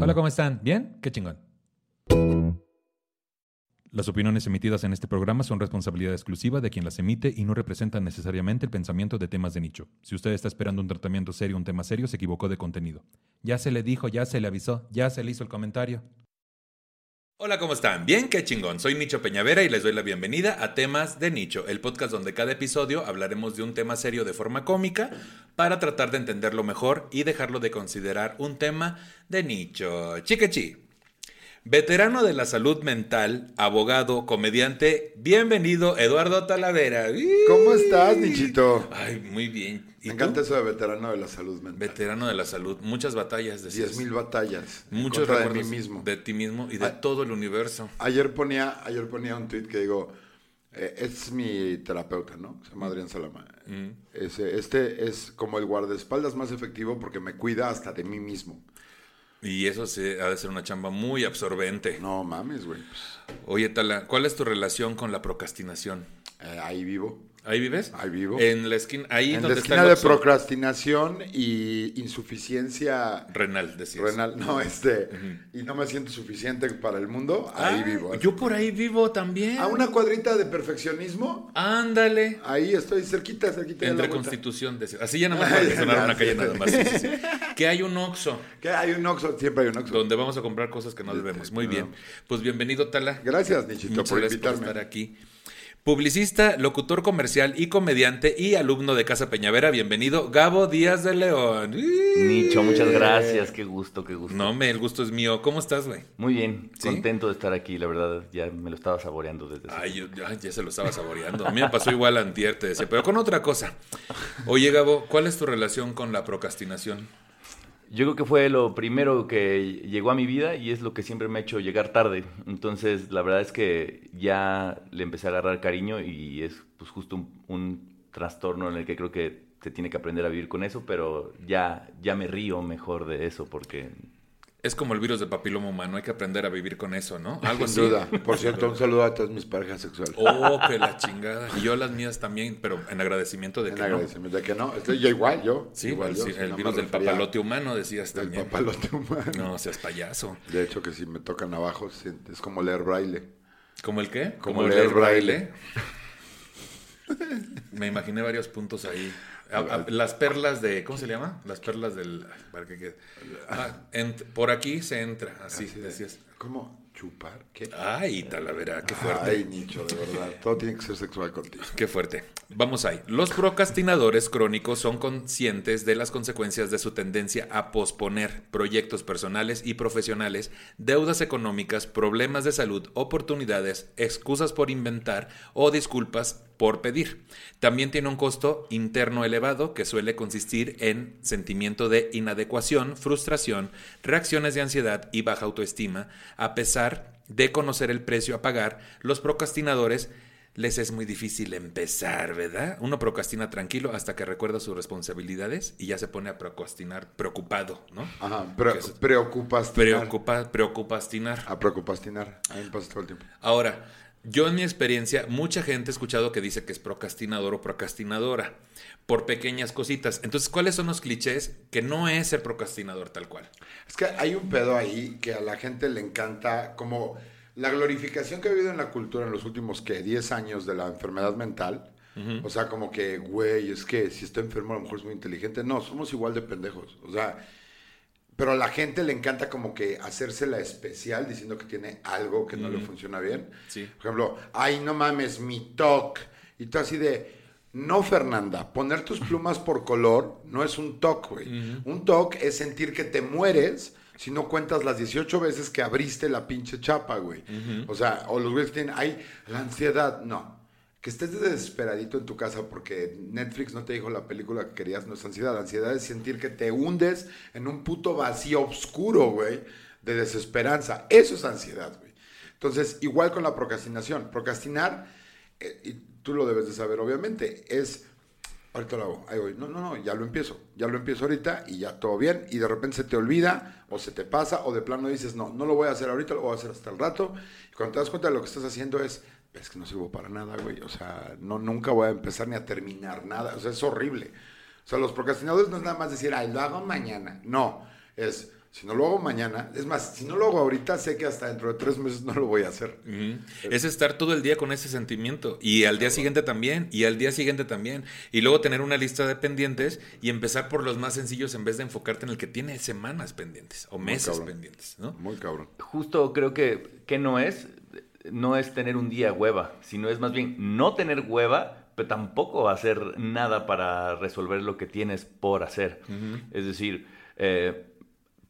Hola, ¿cómo están? ¿Bien? Qué chingón. Las opiniones emitidas en este programa son responsabilidad exclusiva de quien las emite y no representan necesariamente el pensamiento de temas de nicho. Si usted está esperando un tratamiento serio, un tema serio, se equivocó de contenido. Ya se le dijo, ya se le avisó, ya se le hizo el comentario. Hola, ¿cómo están? Bien, qué chingón. Soy Nicho Peñavera y les doy la bienvenida a Temas de Nicho, el podcast donde cada episodio hablaremos de un tema serio de forma cómica para tratar de entenderlo mejor y dejarlo de considerar un tema de nicho. Chiquechi. Veterano de la salud mental, abogado, comediante, bienvenido Eduardo Talavera. ¿Cómo estás, Nichito? Ay, muy bien. Me encanta eso de veterano de la salud mental. Veterano de la salud, muchas batallas. Diez mil batallas. Muchos de mí mismo. De ti mismo y de todo el universo. Ayer ponía, ayer ponía un tweet que digo, eh, es mi terapeuta, ¿no? Se llama Adrián Salama. Mm. este es como el guardaespaldas más efectivo porque me cuida hasta de mí mismo. Y eso se, ha de ser una chamba muy absorbente. No mames, güey. Oye, Tala, ¿cuál es tu relación con la procrastinación? Eh, ahí vivo. ¿Ahí vives? Ahí vivo. En la esquina, ahí en la esquina de procrastinación y insuficiencia renal, decías. Renal, no, este, y no me siento suficiente para el mundo, ahí ah, vivo. Yo por ahí vivo también. A una cuadrita de perfeccionismo. Ándale. Ahí estoy cerquita, cerquita. Entre Constitución, así ya no me puede sonar una calle nada más. que hay un Oxxo. Que hay un Oxxo, siempre hay un Oxxo. Donde vamos a comprar cosas que no debemos. Muy bien. Pues bienvenido, Tala. Gracias, Nichito, por invitarme. por estar aquí. Publicista, locutor comercial y comediante y alumno de Casa Peñavera. Bienvenido, Gabo Díaz de León. Nicho, muchas gracias. Qué gusto, qué gusto. No, me, el gusto es mío. ¿Cómo estás, güey? Muy bien, contento de estar aquí. La verdad, ya me lo estaba saboreando desde Ay, yo, ya, se lo estaba saboreando. A mí me pasó igual antier, te decía, pero con otra cosa. Oye, Gabo, ¿cuál es tu relación con la procrastinación? Yo creo que fue lo primero que llegó a mi vida y es lo que siempre me ha hecho llegar tarde. Entonces, la verdad es que ya le empecé a agarrar cariño y es pues justo un, un trastorno en el que creo que se tiene que aprender a vivir con eso, pero ya, ya me río mejor de eso porque es como el virus del papiloma humano, hay que aprender a vivir con eso, ¿no? Algo Sin duda. Por cierto, un saludo a todas mis parejas sexuales. Oh, que la chingada. Y yo las mías también, pero en agradecimiento de en que agradecimiento de que no. Estoy yo igual, yo. Sí, igual sí, el virus del papalote humano, decías también. El papalote humano. No, seas payaso. De hecho, que si me tocan abajo, es como leer braille. ¿Como el qué? Como, leer, braille. me imaginé varios puntos ahí las perlas de. ¿Cómo se llama? Las perlas del. Para que ah, por aquí se entra, así, decías. ¿Cómo? ¿Chupar? ¿Qué? Ay, Talavera, qué fuerte. Ay, Nicho, de verdad. Todo tiene que ser sexual contigo. Qué fuerte. Vamos ahí. Los procrastinadores crónicos son conscientes de las consecuencias de su tendencia a posponer proyectos personales y profesionales, deudas económicas, problemas de salud, oportunidades, excusas por inventar o disculpas por pedir. También tiene un costo interno elevado que suele consistir en sentimiento de inadecuación, frustración, reacciones de ansiedad y baja autoestima. A pesar de conocer el precio a pagar, los procrastinadores les es muy difícil empezar, ¿verdad? Uno procrastina tranquilo hasta que recuerda sus responsabilidades y ya se pone a procrastinar preocupado, ¿no? Ajá, pero preocupastinar. Preocupa, preocupastinar. A preocupastinar. A mí me pasa todo el tiempo. Ahora, yo en mi experiencia, mucha gente ha escuchado que dice que es procrastinador o procrastinadora por pequeñas cositas. Entonces, ¿cuáles son los clichés que no es ser procrastinador tal cual? Es que hay un pedo ahí que a la gente le encanta, como la glorificación que ha habido en la cultura en los últimos, ¿qué? 10 años de la enfermedad mental. O sea, como que, güey, es que si está enfermo a lo mejor es muy inteligente. No, somos igual de pendejos. O sea, pero a la gente le encanta como que hacérsela especial diciendo que tiene algo que no le funciona bien. Sí. Por ejemplo, ay, no mames, mi TOC. Y tú así de, no, Fernanda, poner tus plumas por color no es un TOC, güey. Un TOC es sentir que te mueres si no cuentas las 18 veces que abriste la pinche chapa, güey. O sea, o los güeyes tienen, ay, la ansiedad, no que estés desesperadito en tu casa porque Netflix no te dijo la película que querías, no es ansiedad. Ansiedad es sentir que te hundes en un puto vacío oscuro, güey, de desesperanza. Eso es ansiedad, güey. Entonces, igual con la procrastinación. Procrastinar, eh, y tú lo debes de saber, obviamente, es ahorita lo hago, ahí voy. No, no, no, ya lo empiezo. Ya lo empiezo ahorita y ya todo bien. Y de repente se te olvida o se te pasa o de plano dices, no, no lo voy a hacer ahorita, lo voy a hacer hasta el rato. Y cuando te das cuenta de lo que estás haciendo es, es que no sirvo para nada, güey. O sea, no, nunca voy a empezar ni a terminar nada. O sea, es horrible. O sea, los procrastinadores no es nada más decir, ay, lo hago mañana. No, es si no lo hago mañana, es más, si no lo hago ahorita, sé que hasta dentro de tres meses no lo voy a hacer. Es estar todo el día con ese sentimiento. Y al día siguiente también, y al día siguiente también. Y luego tener una lista de pendientes y empezar por los más sencillos en vez de enfocarte en el que tiene semanas pendientes o meses pendientes, ¿no? Muy cabrón. Justo creo que, que no es, no es tener un día hueva, sino es más bien no tener hueva, pero tampoco hacer nada para resolver lo que tienes por hacer. Es decir, eh,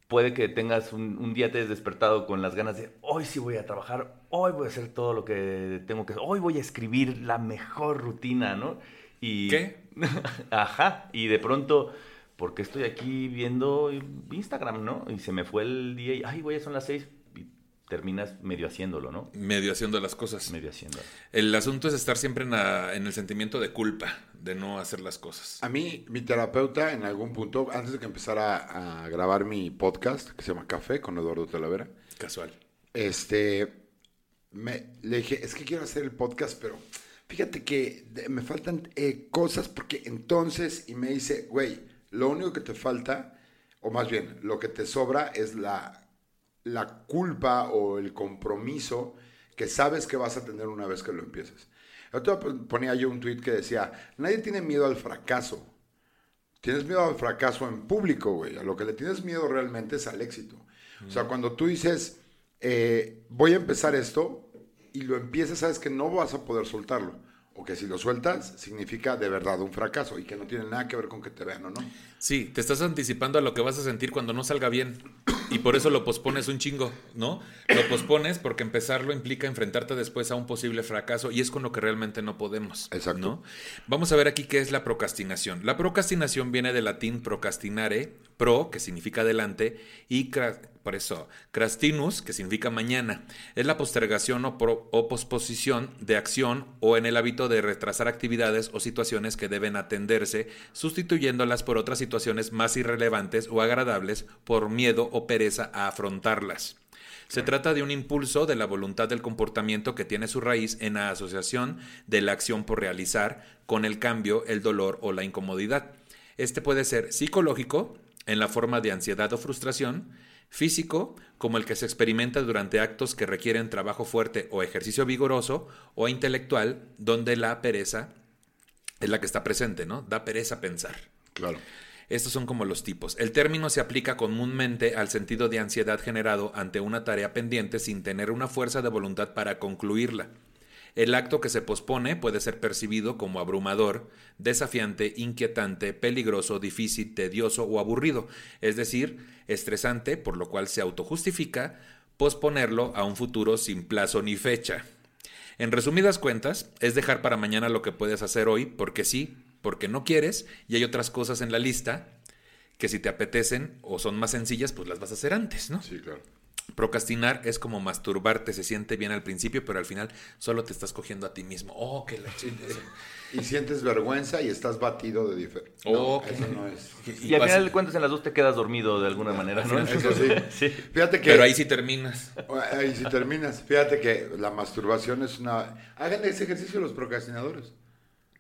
puede que tengas un, día te has despertado con las ganas de hoy sí voy a trabajar, hoy voy a hacer todo lo que tengo que hacer, hoy voy a escribir la mejor rutina, ¿no? Y, ¿Qué? Ajá, y de pronto, porque estoy aquí viendo Instagram, no? Y se me fue el día y, ay, güey, son las seis, terminas medio haciéndolo, ¿no? Medio haciendo las cosas. Medio haciendo. El asunto es estar siempre en, en, el sentimiento de culpa de no hacer las cosas. A mí, mi terapeuta, en algún punto, antes de que empezara a, grabar mi podcast, que se llama Café, con Eduardo Talavera. Casual. Este, me, le dije, es que quiero hacer el podcast, pero fíjate que me faltan eh, cosas porque entonces, y me dice, güey, lo único que te falta, o más bien, lo que te sobra es la la culpa o el compromiso que sabes que vas a tener una vez que lo empieces. Yo ponía yo un tweet que decía, nadie tiene miedo al fracaso. Tienes miedo al fracaso en público, güey. A lo que le tienes miedo realmente es al éxito. O sea, cuando tú dices, eh, voy a empezar esto y lo empiezas, sabes que no vas a poder soltarlo. O que si lo sueltas, significa de verdad un fracaso y que no tiene nada que ver con que te vean o no. Sí, te estás anticipando a lo que vas a sentir cuando no salga bien. Y por eso lo pospones un chingo, ¿no? Lo pospones porque empezarlo implica enfrentarte después a un posible fracaso y es con lo que realmente no podemos. Exacto. ¿no? Vamos a ver aquí qué es la procrastinación. La procrastinación viene del latín procrastinare, pro, que significa adelante, y por eso, crastinus, que significa mañana. Es la postergación o, o posposición de acción o en el hábito de retrasar actividades o situaciones que deben atenderse, sustituyéndolas por otras situaciones más irrelevantes o agradables por miedo o pereza a afrontarlas. Se trata de un impulso de la voluntad del comportamiento que tiene su raíz en la asociación de la acción por realizar con el cambio, el dolor o la incomodidad. Este puede ser psicológico, en la forma de ansiedad o frustración, físico, como el que se experimenta durante actos que requieren trabajo fuerte o ejercicio vigoroso, o intelectual, donde la pereza es la que está presente, ¿no? Da pereza pensar. Claro. Estos son como los tipos. El término se aplica comúnmente al sentido de ansiedad generado ante una tarea pendiente sin tener una fuerza de voluntad para concluirla. El acto que se pospone puede ser percibido como abrumador, desafiante, inquietante, peligroso, difícil, tedioso o aburrido, es decir, estresante, por lo cual se autojustifica posponerlo a un futuro sin plazo ni fecha. En resumidas cuentas, es dejar para mañana lo que puedes hacer hoy porque sí, porque no quieres y hay otras cosas en la lista que si te apetecen o son más sencillas, pues las vas a hacer antes, ¿no? Sí, claro. Procrastinar es como masturbarte, se siente bien al principio, pero al final solo te estás cogiendo a ti mismo. Oh, qué la Y sientes vergüenza y estás batido de diferente. Oh, eso no es. Y, al final de cuentas en las dos te quedas dormido de alguna manera, ¿no? Eso sí. Fíjate que. Pero ahí sí terminas. Ahí sí terminas. Fíjate que la masturbación es una. Hagan ese ejercicio los procrastinadores.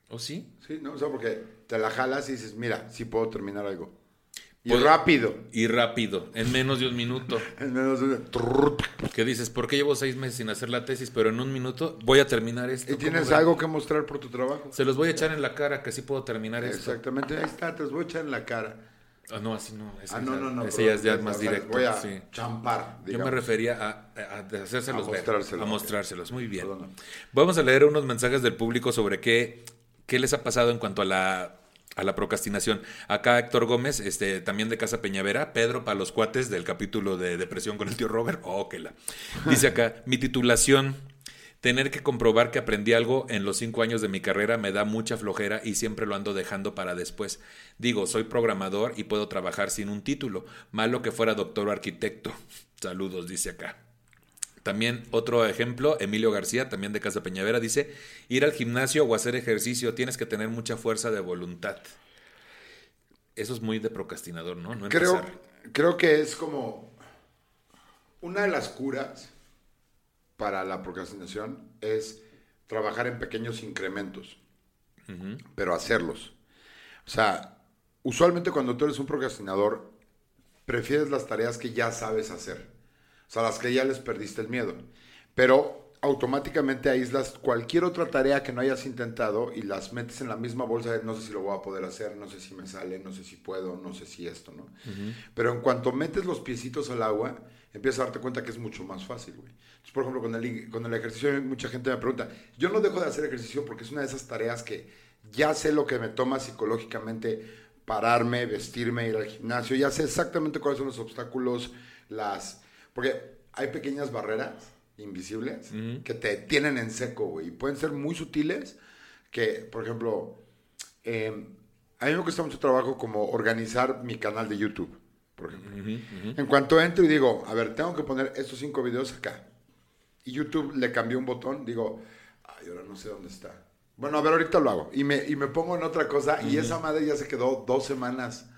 ¿O sí? Sí, ¿no? O sea, porque te la jalas y dices, mira, sí puedo terminar algo. Y rápido. Y rápido, en menos de un minuto. en menos de un ¿Qué dices? ¿Por qué llevo seis meses sin hacer la tesis, pero en un minuto voy a terminar esto? ¿Y tienes algo que mostrar por tu trabajo? Se los voy a echar en la cara, que sí puedo terminar esto. Exactamente, ahí está, te los voy a echar en la cara. Ah, no, así no. ah, no, no, no. Ese ya es ya más directo. Voy a champar. Yo me refería a, a, a ver. Mostrárselos. A mostrárselos. Muy bien. Vamos a leer unos mensajes del público sobre qué, qué les ha pasado en cuanto a la a la procrastinación. Acá Héctor Gómez, este, también de Casa Peñavera, Pedro para los cuates del capítulo de depresión con el tío Robert. Oh, que la. Dice acá, mi titulación Tener que comprobar que aprendí algo en los cinco años de mi carrera me da mucha flojera y siempre lo ando dejando para después. Digo, soy programador y puedo trabajar sin un título. Malo que fuera doctor o arquitecto. Saludos, dice acá. También otro ejemplo, Emilio García, también de Casa Peñavera, dice, ir al gimnasio o hacer ejercicio, tienes que tener mucha fuerza de voluntad. Eso es muy de procrastinador, ¿no? no creo, creo que es como una de las curas para la procrastinación es trabajar en pequeños incrementos, pero hacerlos. O sea, usualmente cuando tú eres un procrastinador, prefieres las tareas que ya sabes hacer, sea, las que ya les perdiste el miedo, pero automáticamente aíslas cualquier otra tarea que no hayas intentado y las metes en la misma bolsa de no sé si lo voy a poder hacer, no sé si me sale, no sé si puedo, no sé si esto, ¿no? Pero en cuanto metes los piecitos al agua, empiezas a darte cuenta que es mucho más fácil, güey. Entonces, por ejemplo, con el, con el ejercicio, mucha gente me pregunta, yo no dejo de hacer ejercicio porque es una de esas tareas que ya sé lo que me toma psicológicamente pararme, vestirme, ir al gimnasio, ya sé exactamente cuáles son los obstáculos, las... Porque hay pequeñas barreras invisibles que te tienen en seco, güey. Y pueden ser muy sutiles que, por ejemplo, em, a mí me cuesta mucho trabajo como organizar mi canal de YouTube, por ejemplo. En cuanto entro y digo, a ver, tengo que poner estos cinco videos acá. Y YouTube le cambió un botón, digo, ay, ahora no sé dónde está. Bueno, a ver, ahorita lo hago. Y me, y me pongo en otra cosa y esa madre ya se quedó dos semanas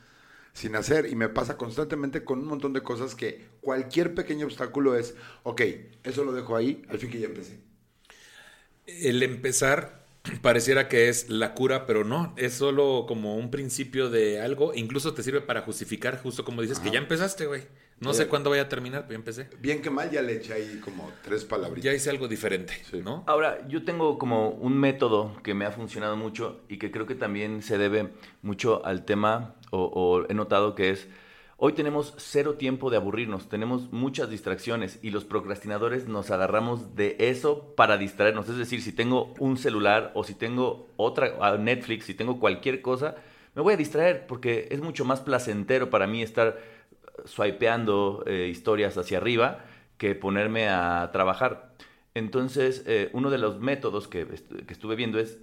sin hacer y me pasa constantemente con un montón de cosas que cualquier pequeño obstáculo es, ok, eso lo dejo ahí, al fin que ya empecé. El empezar pareciera que es la cura, pero no, es solo como un principio de algo, incluso te sirve para justificar, justo como dices, que ya empezaste, güey. No sé cuándo voy a terminar, pero ya empecé. Bien que mal, ya le eché ahí como tres palabras. Ya hice algo diferente, ¿no? Ahora, yo tengo como un método que me ha funcionado mucho y que creo que también se debe mucho al tema, o, he notado que es, hoy tenemos cero tiempo de aburrirnos, tenemos muchas distracciones y los procrastinadores nos agarramos de eso para distraernos. Es decir, si tengo un celular o si tengo otra, Netflix, si tengo cualquier cosa, me voy a distraer porque es mucho más placentero para mí estar swipeando eh, historias hacia arriba que ponerme a trabajar. Entonces, eh, uno de los métodos que, estuve viendo es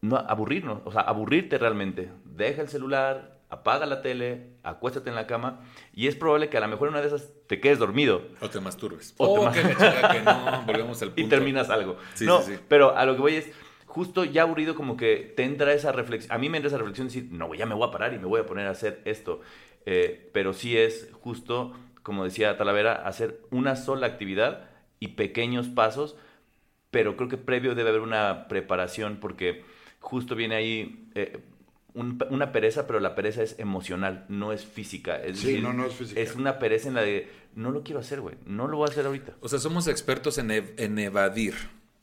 no aburrirnos, o sea, aburrirte realmente. Deja el celular, apaga la tele, acuéstate en la cama y es probable que a lo mejor una de esas te quedes dormido. O te masturbes. O te oh, Y terminas algo. no, pero a lo que voy es, justo ya aburrido como que te entra esa reflexión, a mí me entra esa reflexión de decir, no, ya me voy a parar y me voy a poner a hacer esto. Eh, pero sí es justo, como decía Talavera, hacer una sola actividad y pequeños pasos, pero creo que previo debe haber una preparación porque justo viene ahí eh, una pereza, pero la pereza es emocional, no es física. Es sí, no, no es física. Es una pereza en la de, no lo quiero hacer, güey, no lo voy a hacer ahorita. O sea, somos expertos en, en evadir.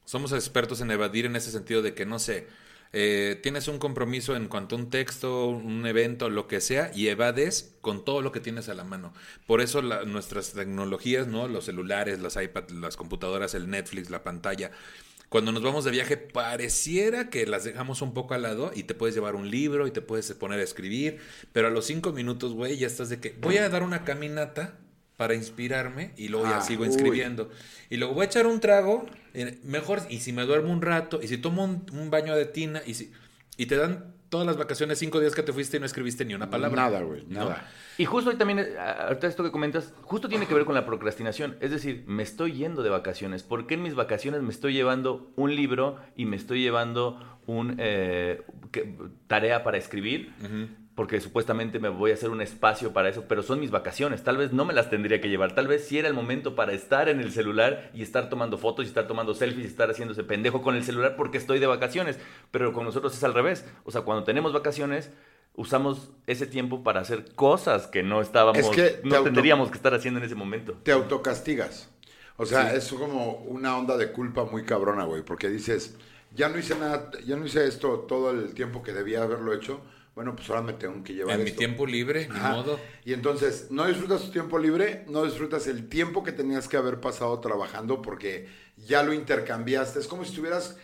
Somos expertos en evadir en ese sentido de que, no sé, eh, tienes un compromiso en cuanto a un texto, un evento, lo que sea, y evades con todo lo que tienes a la mano. Por eso nuestras tecnologías, ¿no? Los celulares, las iPads, las computadoras, el Netflix, la pantalla. Cuando nos vamos de viaje, pareciera que las dejamos un poco al lado y te puedes llevar un libro y te puedes poner a escribir, pero a los cinco minutos, güey, ya estás de que voy a dar una caminata para inspirarme y luego ya ah, sigo inscribiendo. Y luego voy a echar un trago, eh, mejor, y si me duermo un rato, y si tomo un, baño de tina, y si y te dan todas las vacaciones, cinco días que te fuiste y no escribiste ni una palabra. Nada, güey, nada. Y justo hoy también, eh, ahorita esto que comentas, justo tiene que ver con la procrastinación. Es decir, me estoy yendo de vacaciones. ¿Por qué en mis vacaciones me estoy llevando un libro y me estoy llevando un eh, tarea para escribir? Porque supuestamente me voy a hacer un espacio para eso, pero son mis vacaciones, tal vez no me las tendría que llevar, tal vez sí era el momento para estar en el celular y estar tomando fotos y estar tomando selfies y estar haciéndose pendejo con el celular porque estoy de vacaciones, pero con nosotros es al revés, o sea, cuando tenemos vacaciones usamos ese tiempo para hacer cosas que no estábamos, no tendríamos que estar haciendo en ese momento. Te autocastigas. O sea, es como una onda de culpa muy cabrona, güey, porque dices, ya no hice nada, ya no hice esto todo el tiempo que debía haberlo hecho bueno, pues ahora me tengo que llevar. En mi tiempo libre, ni modo. Y entonces, no disfrutas tu tiempo libre, no disfrutas el tiempo que tenías que haber pasado trabajando porque ya lo intercambiaste. Es como si estuvieras.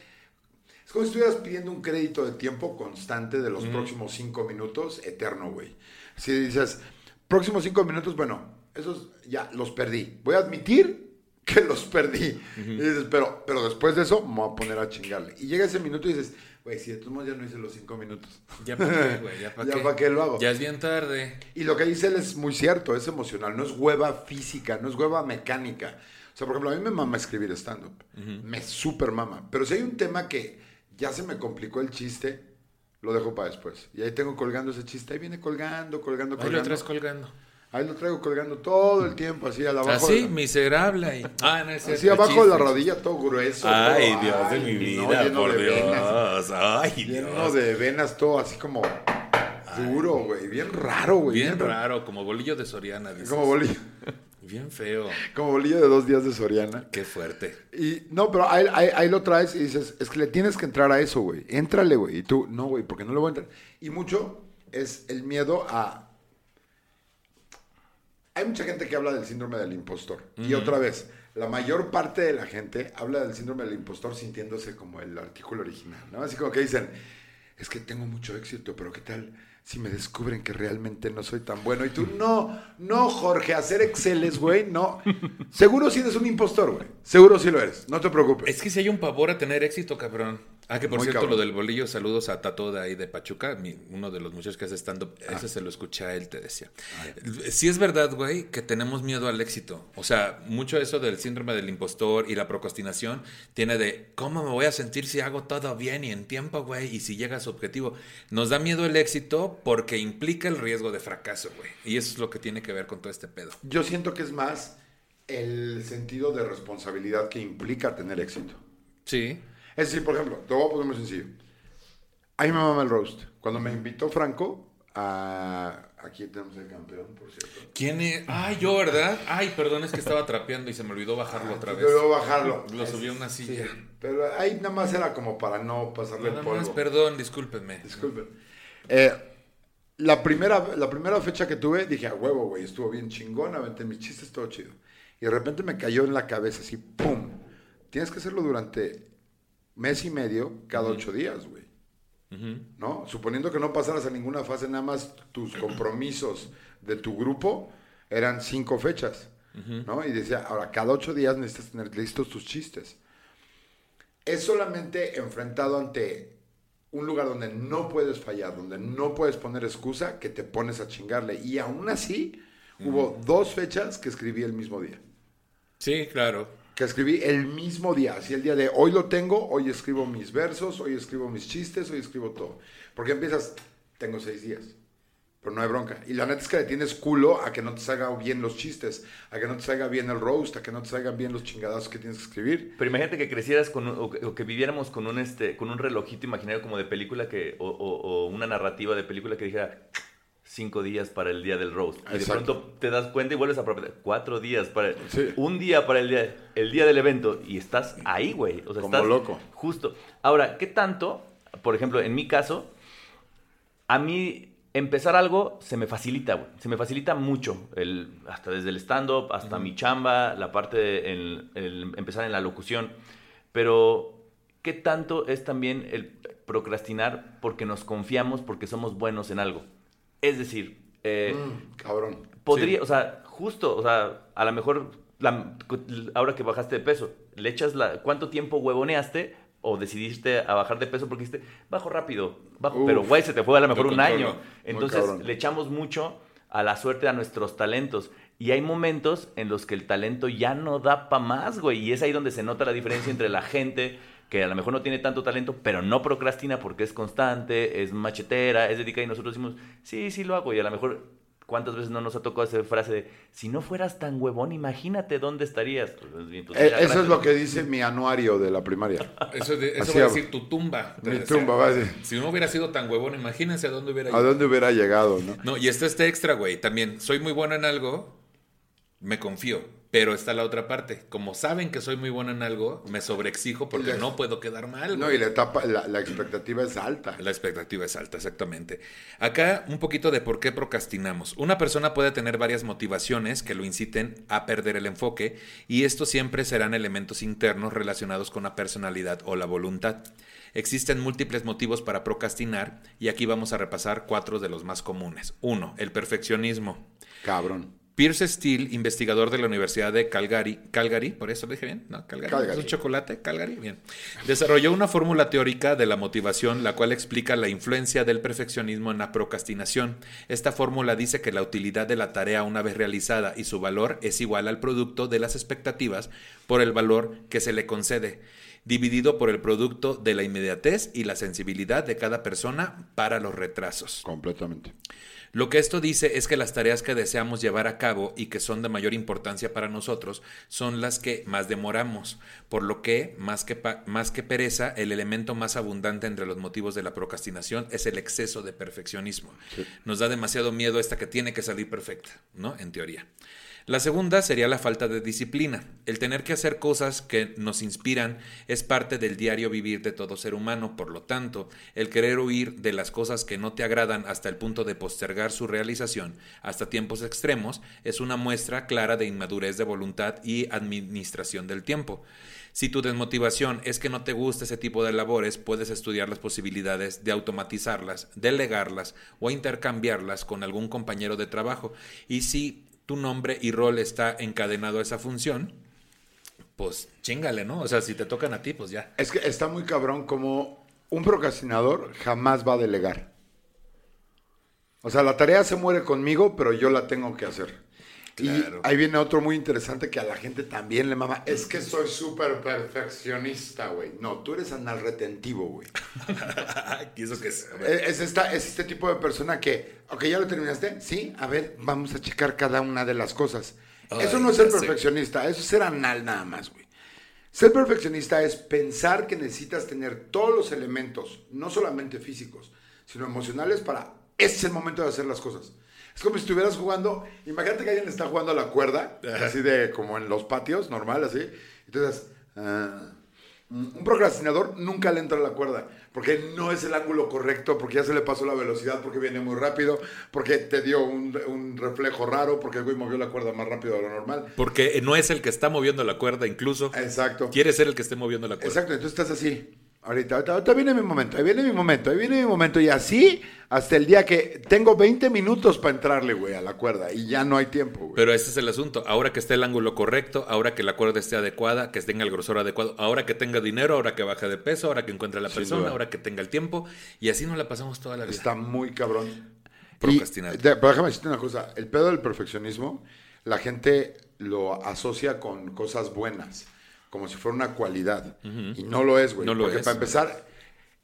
Es como si estuvieras pidiendo un crédito de tiempo constante de los próximos cinco minutos, eterno, güey. Si dices, próximos cinco minutos, bueno, esos ya los perdí. Voy a admitir que los perdí. Y dices, pero, pero después de eso me voy a poner a chingarle. Y llega ese minuto y dices, güey, si de todos modos ya no hice los cinco minutos. Ya para qué, güey, ya para Ya qué. pa' qué lo hago. Ya es bien tarde. Y lo que dice él es muy cierto, es emocional, no es hueva física, no es hueva mecánica. O sea, por ejemplo, a mí me mama escribir stand-up, me super mama. Pero si hay un tema que ya se me complicó el chiste, lo dejo para después. Y ahí tengo colgando ese chiste, ahí viene colgando, colgando, Ahí colgando. lo traes colgando. Ahí lo traigo colgando todo el tiempo, así al abajo. Así, la- miserable. ahí. Ah, no es así abajo de la rodilla, todo grueso. Ay, todo, Dios de mi vida, lleno por de venas. Dios. Ay, Lleno Dios. de venas, todo así como duro, güey. Bien raro, güey. Bien raro, como bolillo de Soriana. dices. Como bolillo, Bien feo. como bolillo de dos días de Soriana. Qué fuerte. Y no, pero ahí, ahí- ahí lo traes y dices, es que le tienes que entrar a eso, güey. Éntrale, güey. Y tú, no, güey, porque no le voy a entrar. Y mucho es el miedo a... Hay mucha gente que habla del síndrome del impostor. Y otra vez, la mayor parte de la gente habla del síndrome del impostor sintiéndose como el artículo original, ¿no? Así como que dicen, es que tengo mucho éxito, pero ¿qué tal si me descubren que realmente no soy tan bueno? Y tú, no, no, Jorge, hacer Exceles, güey, no. Seguro si eres un impostor, güey. Seguro si lo eres, no te preocupes. Es que si hay un pavor a tener éxito, cabrón. Ah, que por Muy cierto, cabrón. lo del bolillo, saludos a Tato de ahí de Pachuca, mi- uno de los muchachos que hace stand-up, Ah. ese se lo escuché a él, te decía. Sí es verdad, güey, que tenemos miedo al éxito. O sea, mucho eso del síndrome del impostor y la procrastinación tiene de, ¿cómo me voy a sentir si hago todo bien y en tiempo, güey? Y si llega a su objetivo. Nos da miedo el éxito porque implica el riesgo de fracaso, güey. Y eso es lo que tiene que ver con todo este pedo. Yo siento que es más el sentido de responsabilidad que implica tener éxito. Sí. Es decir, por ejemplo, te voy a poner muy sencillo. A mí me mama el roast. Cuando me invitó Franco a... Aquí tenemos el campeón, por cierto. ¿Quién es? Ay, yo, ¿verdad? Ay, perdón, es que estaba trapeando y se me olvidó bajarlo otra vez. Pero bajarlo. Lo subí a una silla. Sí, pero ahí nada más era como para no pasarle Nada el polvo. más, perdón, discúlpenme. Disculpen. Eh, la, primera, la primera fecha que tuve, dije, a huevo, güey, estuvo bien chingón, aventé mis chistes, todo chido. Y de repente me cayó en la cabeza así, ¡pum! Tienes que hacerlo durante mes y medio, cada ocho días, güey. ¿No? Suponiendo que no pasaras a ninguna fase, nada más tus compromisos de tu grupo eran cinco fechas, ¿no? Y decía, ahora, cada ocho días necesitas tener listos tus chistes es solamente enfrentado ante un lugar donde no puedes fallar, donde no puedes poner excusa, que te pones a chingarle. Y aún así, hubo dos fechas que escribí el mismo día. Sí, claro. Que escribí el mismo día. Así el día de hoy lo tengo, hoy escribo mis versos, hoy escribo mis chistes, hoy escribo todo. Porque empiezas, tengo seis días. Pero no hay bronca. Y la neta es que le tienes culo a que no te salgan bien los chistes, a que no te salga bien el roast, a que no te salgan bien los chingadazos que tienes que escribir. Pero imagínate que crecieras con un- o, que, viviéramos con un este con un relojito imaginario como de película que o una narrativa de película que dijera cinco días para el día del roast y de pronto te das cuenta y vuelves a aprovechar cuatro días para Sí. un día para el día el día del evento y estás ahí güey o sea Como estás loco. justo ahora qué tanto por ejemplo en mi caso a mí empezar algo se me facilita, güey. Se me facilita mucho. El, hasta desde el stand-up, hasta mi chamba, la parte de el- el empezar en la locución. Pero, ¿qué tanto es también el procrastinar porque nos confiamos, porque somos buenos en algo? Es decir, eh, Mm, cabrón. podría, Sí. o sea, justo, o sea, a lo mejor la- ahora que bajaste de peso, le echas la, ¿cuánto tiempo huevoneaste o decidiste a bajar de peso porque dijiste, bajo rápido, bajo, Uf. pero güey, se te fue a lo mejor un año. Entonces le echamos mucho a la suerte a nuestros talentos. Y hay momentos en los que el talento ya no da para más, güey. Y es ahí donde se nota la diferencia entre la gente que a lo mejor no tiene tanto talento, pero no procrastina porque es constante, es machetera, es dedicada. Y nosotros decimos, sí, sí lo hago. Y a lo mejor, ¿cuántas veces no nos ha tocado esa frase de, si no fueras tan huevón, imagínate dónde estarías? Pues, bien, pues, Eh, eso es lo que dice mi anuario de la primaria. Eso, de- eso va a decir tu tumba. Mi decía. tumba, va a decir. Si no hubiera sido tan huevón, imagínense a dónde hubiera ¿A ido. dónde hubiera llegado, no? No, y está este extra, güey. También, soy muy bueno en algo, me confío. Pero está la otra parte. Como saben que soy muy bueno en algo, me sobreexijo porque Les- no puedo quedar mal. No, y la etapa, la, la expectativa es alta. La expectativa es alta, exactamente. Acá un poquito de por qué procrastinamos. Una persona puede tener varias motivaciones que lo inciten a perder el enfoque y estos siempre serán elementos internos relacionados con la personalidad o la voluntad. Existen múltiples motivos para procrastinar y aquí vamos a repasar cuatro de los más comunes. Uno, el perfeccionismo. Cabrón. Pierce Steele, investigador de la Universidad de Calgary, Calgary, por eso lo dije bien, ¿no? Calgary, Calgary. es un chocolate, Calgary, bien. Desarrolló una fórmula teórica de la motivación, la cual explica la influencia del perfeccionismo en la procrastinación. Esta fórmula dice que la utilidad de la tarea una vez realizada y su valor es igual al producto de las expectativas por el valor que se le concede, dividido por el producto de la inmediatez y la sensibilidad de cada persona para los retrasos. Completamente. Lo que esto dice es que las tareas que deseamos llevar a cabo y que son de mayor importancia para nosotros son las que más demoramos, por lo que más que, más que pereza, el elemento más abundante entre los motivos de la procrastinación es el exceso de perfeccionismo. Nos da demasiado miedo esta que tiene que salir perfecta, ¿no? En teoría. La segunda sería la falta de disciplina. El tener que hacer cosas que nos inspiran es parte del diario vivir de todo ser humano, por lo tanto, el querer huir de las cosas que no te agradan hasta el punto de postergar su realización hasta tiempos extremos es una muestra clara de inmadurez de voluntad y administración del tiempo. Si tu desmotivación es que no te gusta ese tipo de labores, puedes estudiar las posibilidades de automatizarlas, delegarlas o intercambiarlas con algún compañero de trabajo. Y si tu nombre y rol está encadenado a esa función, pues chingale, ¿no? O sea, si te tocan a ti, pues ya. Es que está muy cabrón como un procrastinador jamás va a delegar. O sea, la tarea se muere conmigo, pero yo la tengo que hacer. Claro. Y ahí viene otro muy interesante que a la gente también le mama. Es que soy súper perfeccionista, güey. No, tú eres anal retentivo, güey. ¿Y eso qué es? Es, es esta, es este tipo de persona que, ok, ¿ya lo terminaste? Sí, a ver, vamos a checar cada una de las cosas. eso no es ser sé. perfeccionista, eso es ser anal nada más, güey. Ser perfeccionista es pensar que necesitas tener todos los elementos, no solamente físicos, sino emocionales para ese es el momento de hacer las cosas. Es como si estuvieras jugando, imagínate que alguien está jugando a la cuerda, así de como en los patios, normal, así. Entonces, ah, un procrastinador nunca le entra a la cuerda, porque no es el ángulo correcto, porque ya se le pasó la velocidad, porque viene muy rápido, porque te dio un, un reflejo raro, porque el güey movió la cuerda más rápido de lo normal. Porque no es el que está moviendo la cuerda, incluso. Exacto. Quiere ser el que esté moviendo la cuerda. Exacto, entonces estás así. Ahorita, ahorita, ahorita viene mi momento, ahí viene mi momento, ahí viene mi momento. Y así hasta el día que tengo 20 minutos para entrarle, güey, a la cuerda. Y ya no hay tiempo, güey. Pero ese es el asunto. Ahora que esté el ángulo correcto, ahora que la cuerda esté adecuada, que tenga el grosor adecuado, ahora que tenga dinero, ahora que baje de peso, ahora que encuentre a la Sin persona, duda. ahora que tenga el tiempo. Y así nos la pasamos toda la vida. Está muy cabrón. Y, de- pero déjame decirte una cosa. El pedo del perfeccionismo, la gente lo asocia con cosas buenas, como si fuera una cualidad. Y no lo es, güey. No lo Porque es. para empezar,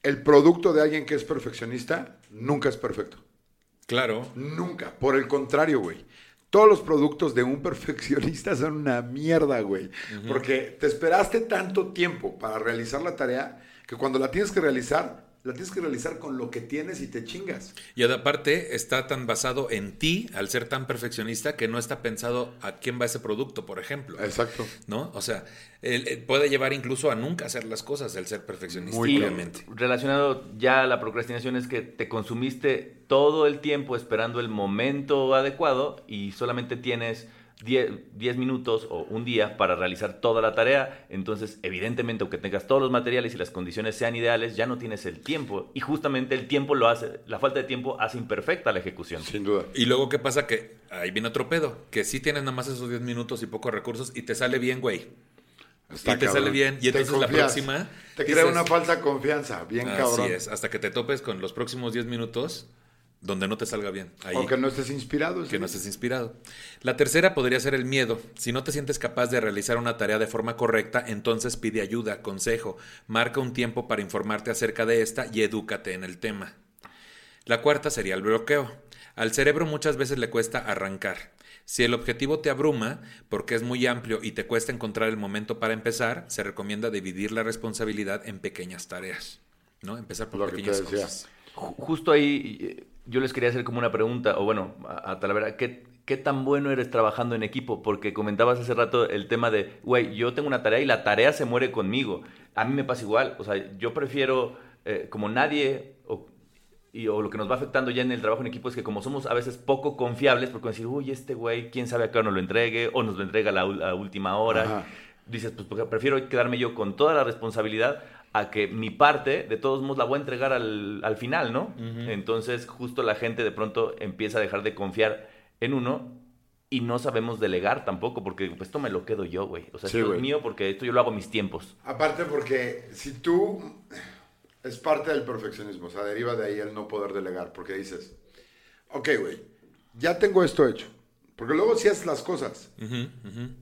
el producto de alguien que es perfeccionista nunca es perfecto. Claro. Nunca. Por el contrario, güey. Todos los productos de un perfeccionista son una mierda, güey. Porque te esperaste tanto tiempo para realizar la tarea que cuando la tienes que realizar, la tienes que realizar con lo que tienes y te chingas. Y aparte está tan basado en ti, al ser tan perfeccionista, que no está pensado a quién va ese producto, por ejemplo. Exacto. ¿No? O sea, él- él puede llevar incluso a nunca hacer las cosas el ser perfeccionista, Muy Y obviamente. relacionado ya a la procrastinación es que te consumiste todo el tiempo esperando el momento adecuado y solamente tienes 10, 10 minutos o un día para realizar toda la tarea. Entonces, evidentemente, aunque tengas todos los materiales y las condiciones sean ideales, ya no tienes el tiempo. Y justamente el tiempo lo hace, la falta de tiempo hace imperfecta la ejecución. Sin duda. Y luego, ¿qué pasa? Que ahí viene otro pedo, que sí tienes nada más esos 10 minutos y pocos recursos y te sale bien, güey. Está y te cabrón. sale bien. Y entonces la próxima... Te dices, crea una falsa confianza. Bien Así cabrón. es, hasta que te topes con los próximos 10 minutos donde no te salga bien. Ahí. O que no estés inspirado. que no estés inspirado. La tercera podría ser el miedo. Si no te sientes capaz de realizar una tarea de forma correcta, entonces pide ayuda, consejo, marca un tiempo para informarte acerca de esta y edúcate en el tema. La cuarta sería el bloqueo. Al cerebro muchas veces le cuesta arrancar. Si el objetivo te abruma porque es muy amplio y te cuesta encontrar el momento para empezar, se recomienda dividir la responsabilidad en pequeñas tareas. ¿No? Empezar por Lo que te pequeñas decía. cosas. Ju- Justo ahí eh, yo les quería hacer como una pregunta, o bueno, a, a Talavera, ¿qué, ¿qué tan bueno eres trabajando en equipo? Porque comentabas hace rato el tema de, güey, yo tengo una tarea y la tarea se muere conmigo. A mí me pasa igual, o sea, yo prefiero, eh, como nadie, o, y, o lo que nos va afectando ya en el trabajo en equipo es que como somos a veces poco confiables, porque decir, uy, este güey, quién sabe a qué hora nos lo entregue, o nos lo entrega a la, a última hora. Ajá. Dices, pues porque prefiero quedarme yo con toda la responsabilidad a que mi parte, de todos modos, la voy a entregar al, al final, ¿no? Entonces, justo la gente de pronto empieza a dejar de confiar en uno y no sabemos delegar tampoco, porque pues, esto me lo quedo yo, güey. O sea, Sí, esto es mío porque esto yo lo hago a mis tiempos. Aparte porque si tú es parte del perfeccionismo, o sea, deriva de ahí el no poder delegar, porque dices, ok, güey, ya tengo esto hecho, porque luego sí haces las cosas,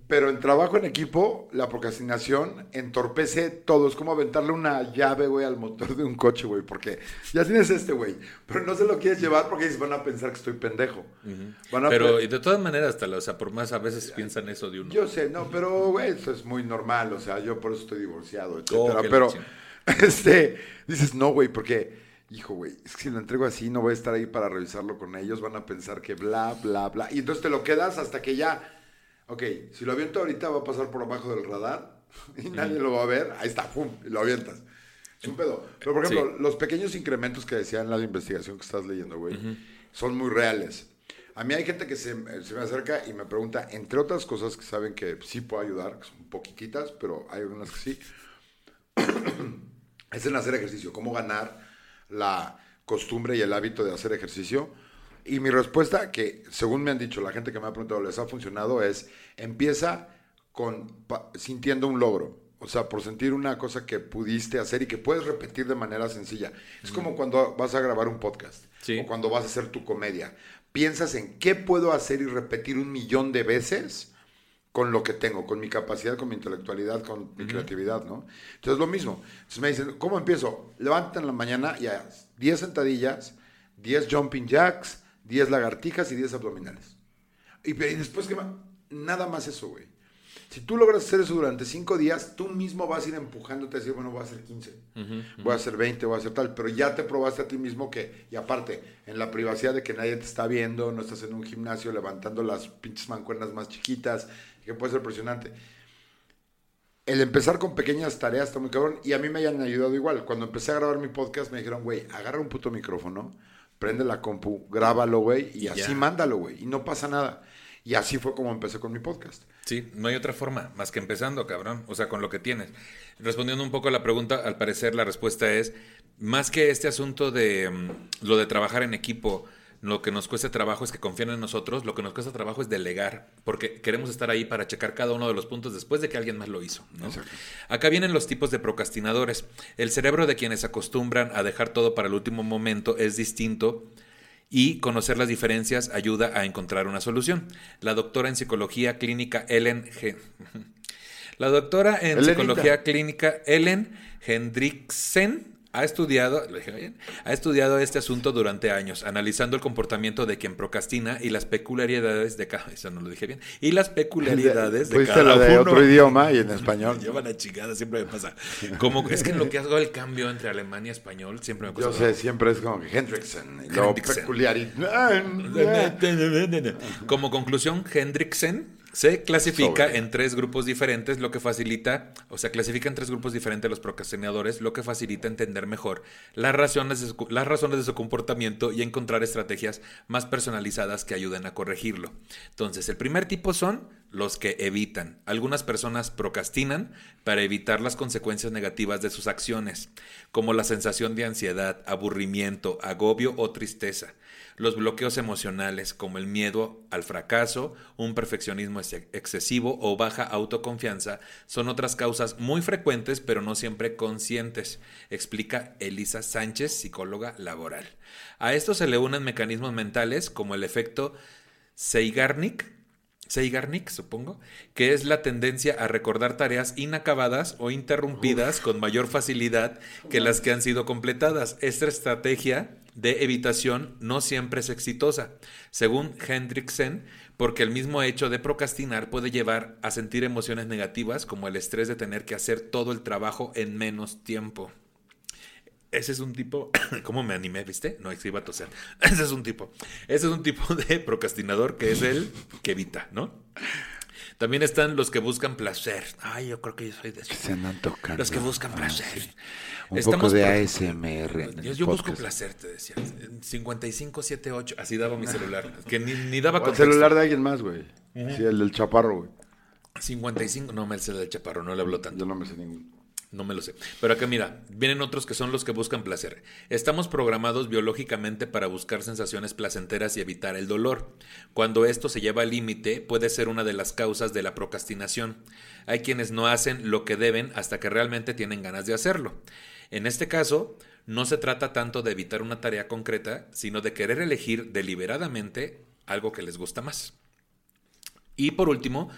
pero en trabajo en equipo, la procrastinación entorpece todo, es como aventarle una llave, güey, al motor de un coche, güey, porque ya tienes este, güey, pero no se lo quieres llevar porque dices, van a pensar que estoy pendejo. Van a Pero pe- y de todas maneras, hasta, o sea, por más a veces piensan eso de uno. Yo sé, no, pero, güey, eso es muy normal, o sea, yo por eso estoy divorciado, Oh, etcétera. qué pero, este, dices, no, güey, porque, hijo, güey, es que si lo entrego así, no voy a estar ahí para revisarlo con ellos, van a pensar que bla, bla, bla. Y entonces te lo quedas hasta que ya, ok, si lo aviento ahorita va a pasar por abajo del radar y nadie lo va a ver, ahí está, pum, y lo avientas. Es un pedo. Pero, por ejemplo, los pequeños incrementos que decía en la investigación que estás leyendo, güey, son muy reales. A mí hay gente que se, se me acerca y me pregunta, entre otras cosas que saben que sí puedo ayudar, que son poquititas, pero hay algunas que sí, es en hacer ejercicio, cómo ganar la costumbre y el hábito de hacer ejercicio. Y mi respuesta, que según me han dicho la gente que me ha preguntado, les ha funcionado, es empieza con pa- sintiendo un logro. O sea, por sentir una cosa que pudiste hacer y que puedes repetir de manera sencilla. Es como cuando vas a grabar un podcast Sí. o cuando vas a hacer tu comedia. Piensas en qué puedo hacer y repetir un millón de veces con lo que tengo, con mi capacidad, con mi intelectualidad, con mi creatividad, ¿no? Entonces lo mismo. Entonces me dicen, ¿cómo empiezo? Levántate en la mañana y haz 10 sentadillas, 10 jumping jacks, 10 lagartijas y 10 abdominales. Y, y después que nada más eso, güey. Si tú logras hacer eso durante 5 días, tú mismo vas a ir empujándote a decir, bueno, voy a hacer 15, voy a hacer 20, voy a hacer tal, pero ya te probaste a ti mismo que, y aparte, en la privacidad de que nadie te está viendo, no estás en un gimnasio levantando las pinches mancuernas más chiquitas, que puede ser impresionante. El empezar con pequeñas tareas está muy cabrón y a mí me hayan ayudado igual. Cuando empecé a grabar mi podcast me dijeron, güey, agarra un puto micrófono, prende la compu, grábalo, güey, y así mándalo, güey, y no pasa nada. Y así fue como empecé con mi podcast. Sí, no hay otra forma más que empezando, cabrón. O sea, con lo que tienes. Respondiendo un poco a la pregunta, al parecer la respuesta es, más que este asunto de mm, lo de trabajar en equipo, lo que nos cuesta trabajo es que confíen en nosotros, lo que nos cuesta trabajo es delegar, porque queremos estar ahí para checar cada uno de los puntos después de que alguien más lo hizo. Acá vienen los tipos de procrastinadores. El cerebro de quienes acostumbran a dejar todo para el último momento es distinto y conocer las diferencias ayuda a encontrar una solución. La doctora en psicología clínica Ellen G. La doctora en Elenita. psicología clínica Ellen Hendriksen ha estudiado, ¿lo dije bien? ha estudiado este asunto durante años, analizando el comportamiento de quien procrastina y las peculiaridades de cada, eso no lo dije bien, y las peculiaridades de Fuiste cada lo de uno. otro idioma y en español. Llevan a chingada, siempre me pasa. Como es que en lo que hago el cambio entre alemán y español siempre me Yo cuesta. sé, siempre es como Hendrickson. Hendrickson. peculiaridad. Como conclusión, Hendrickson se clasifica Sobre. en tres grupos diferentes, lo que facilita, o sea, clasifica en tres grupos diferentes los procrastinadores, lo que facilita entender mejor las razones, de su, las razones de su comportamiento y encontrar estrategias más personalizadas que ayuden a corregirlo. Entonces, el primer tipo son los que evitan. Algunas personas procrastinan para evitar las consecuencias negativas de sus acciones, como la sensación de ansiedad, aburrimiento, agobio o tristeza. Los bloqueos emocionales, como el miedo al fracaso, un perfeccionismo ex- excesivo o baja autoconfianza, son otras causas muy frecuentes pero no siempre conscientes, explica Elisa Sánchez, psicóloga laboral. A esto se le unen mecanismos mentales como el efecto Zeigarnik, Zeigarnik, supongo, que es la tendencia a recordar tareas inacabadas o interrumpidas con mayor facilidad que las que han sido completadas. Esta estrategia de evitación no siempre es exitosa, según Hendrickson, porque el mismo hecho de procrastinar puede llevar a sentir emociones negativas como el estrés de tener que hacer todo el trabajo en menos tiempo. Ese es un tipo, ¿cómo me animé, viste? No, es que iba a toser. Ese es un tipo. Ese es un tipo de procrastinador que es el que evita, ¿no? También están los que buscan placer. Ay, yo creo que yo soy de esos. Se andan tocando. Los que buscan Ah, placer. sí. Un Estamos poco de ASMR. Yo, el yo busco placer, te decía. 5578, así daba mi celular. Que ni, ni daba O el contexto. celular de alguien más, güey. Sí, el del chaparro, güey. 55, no me sé del chaparro, no le hablo tanto. Yo no me sé ningún. No me lo sé. Pero acá mira, vienen otros que son los que buscan placer. Estamos programados biológicamente para buscar sensaciones placenteras y evitar el dolor. Cuando esto se lleva al límite, puede ser una de las causas de la procrastinación. Hay quienes no hacen lo que deben hasta que realmente tienen ganas de hacerlo. En este caso, no se trata tanto de evitar una tarea concreta, sino de querer elegir deliberadamente algo que les gusta más. Y por último,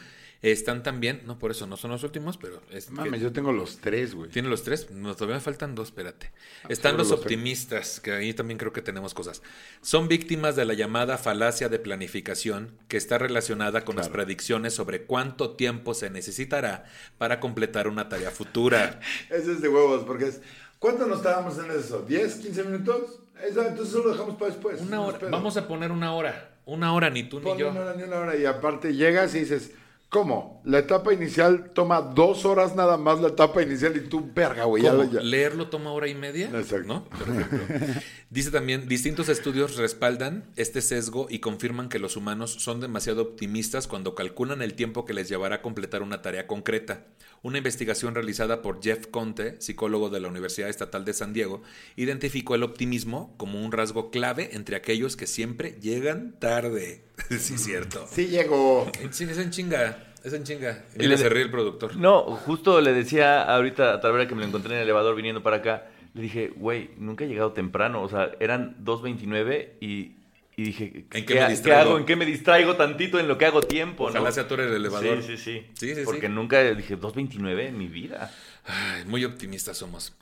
están también, no por eso no son los últimos, pero es que- Mames, yo tengo los tres, güey. ¿Tiene los tres? No, todavía me faltan dos, espérate. Ah, Están solo los optimistas, que ahí también creo que tenemos cosas. Son víctimas de la llamada falacia de planificación, que está relacionada con las predicciones sobre cuánto tiempo se necesitará para completar una tarea futura. Ese es de huevos, porque es. ¿Cuánto nos estábamos en eso? ¿10, 15 minutos? Entonces eso lo dejamos para después. Una hora. Vamos a poner una hora. Una hora, ni tú ni yo. una hora ni una hora. Y aparte llegas y dices, ¿cómo? La etapa inicial toma dos horas nada más la etapa inicial y tú, verga, güey. ya- ¿Leerlo toma hora y media? Exacto. ¿No? Dice también, distintos estudios respaldan este sesgo y confirman que los humanos son demasiado optimistas cuando calculan el tiempo que les llevará a completar una tarea concreta. Una investigación realizada por Jeff Conte, psicólogo de la Universidad Estatal de San Diego, identificó el optimismo como un rasgo clave entre aquellos que siempre llegan tarde. sí, cierto. Sí llegó. Sí, es en chinga. Es en chinga. Y le- se ríe el productor. No, justo le decía ahorita a Talavera que me lo encontré en el elevador viniendo para acá. Le dije, güey, nunca he llegado temprano. O sea, eran 2.29 y, y dije, ¿En qué me ha- distraigo? hago? ¿En qué me distraigo tantito en lo que hago tiempo? Ojalá ¿no? se atore el elevador. Sí, sí, sí. Sí, sí, sí. Porque nunca dije 2.29 en mi vida. Ay, muy optimistas somos.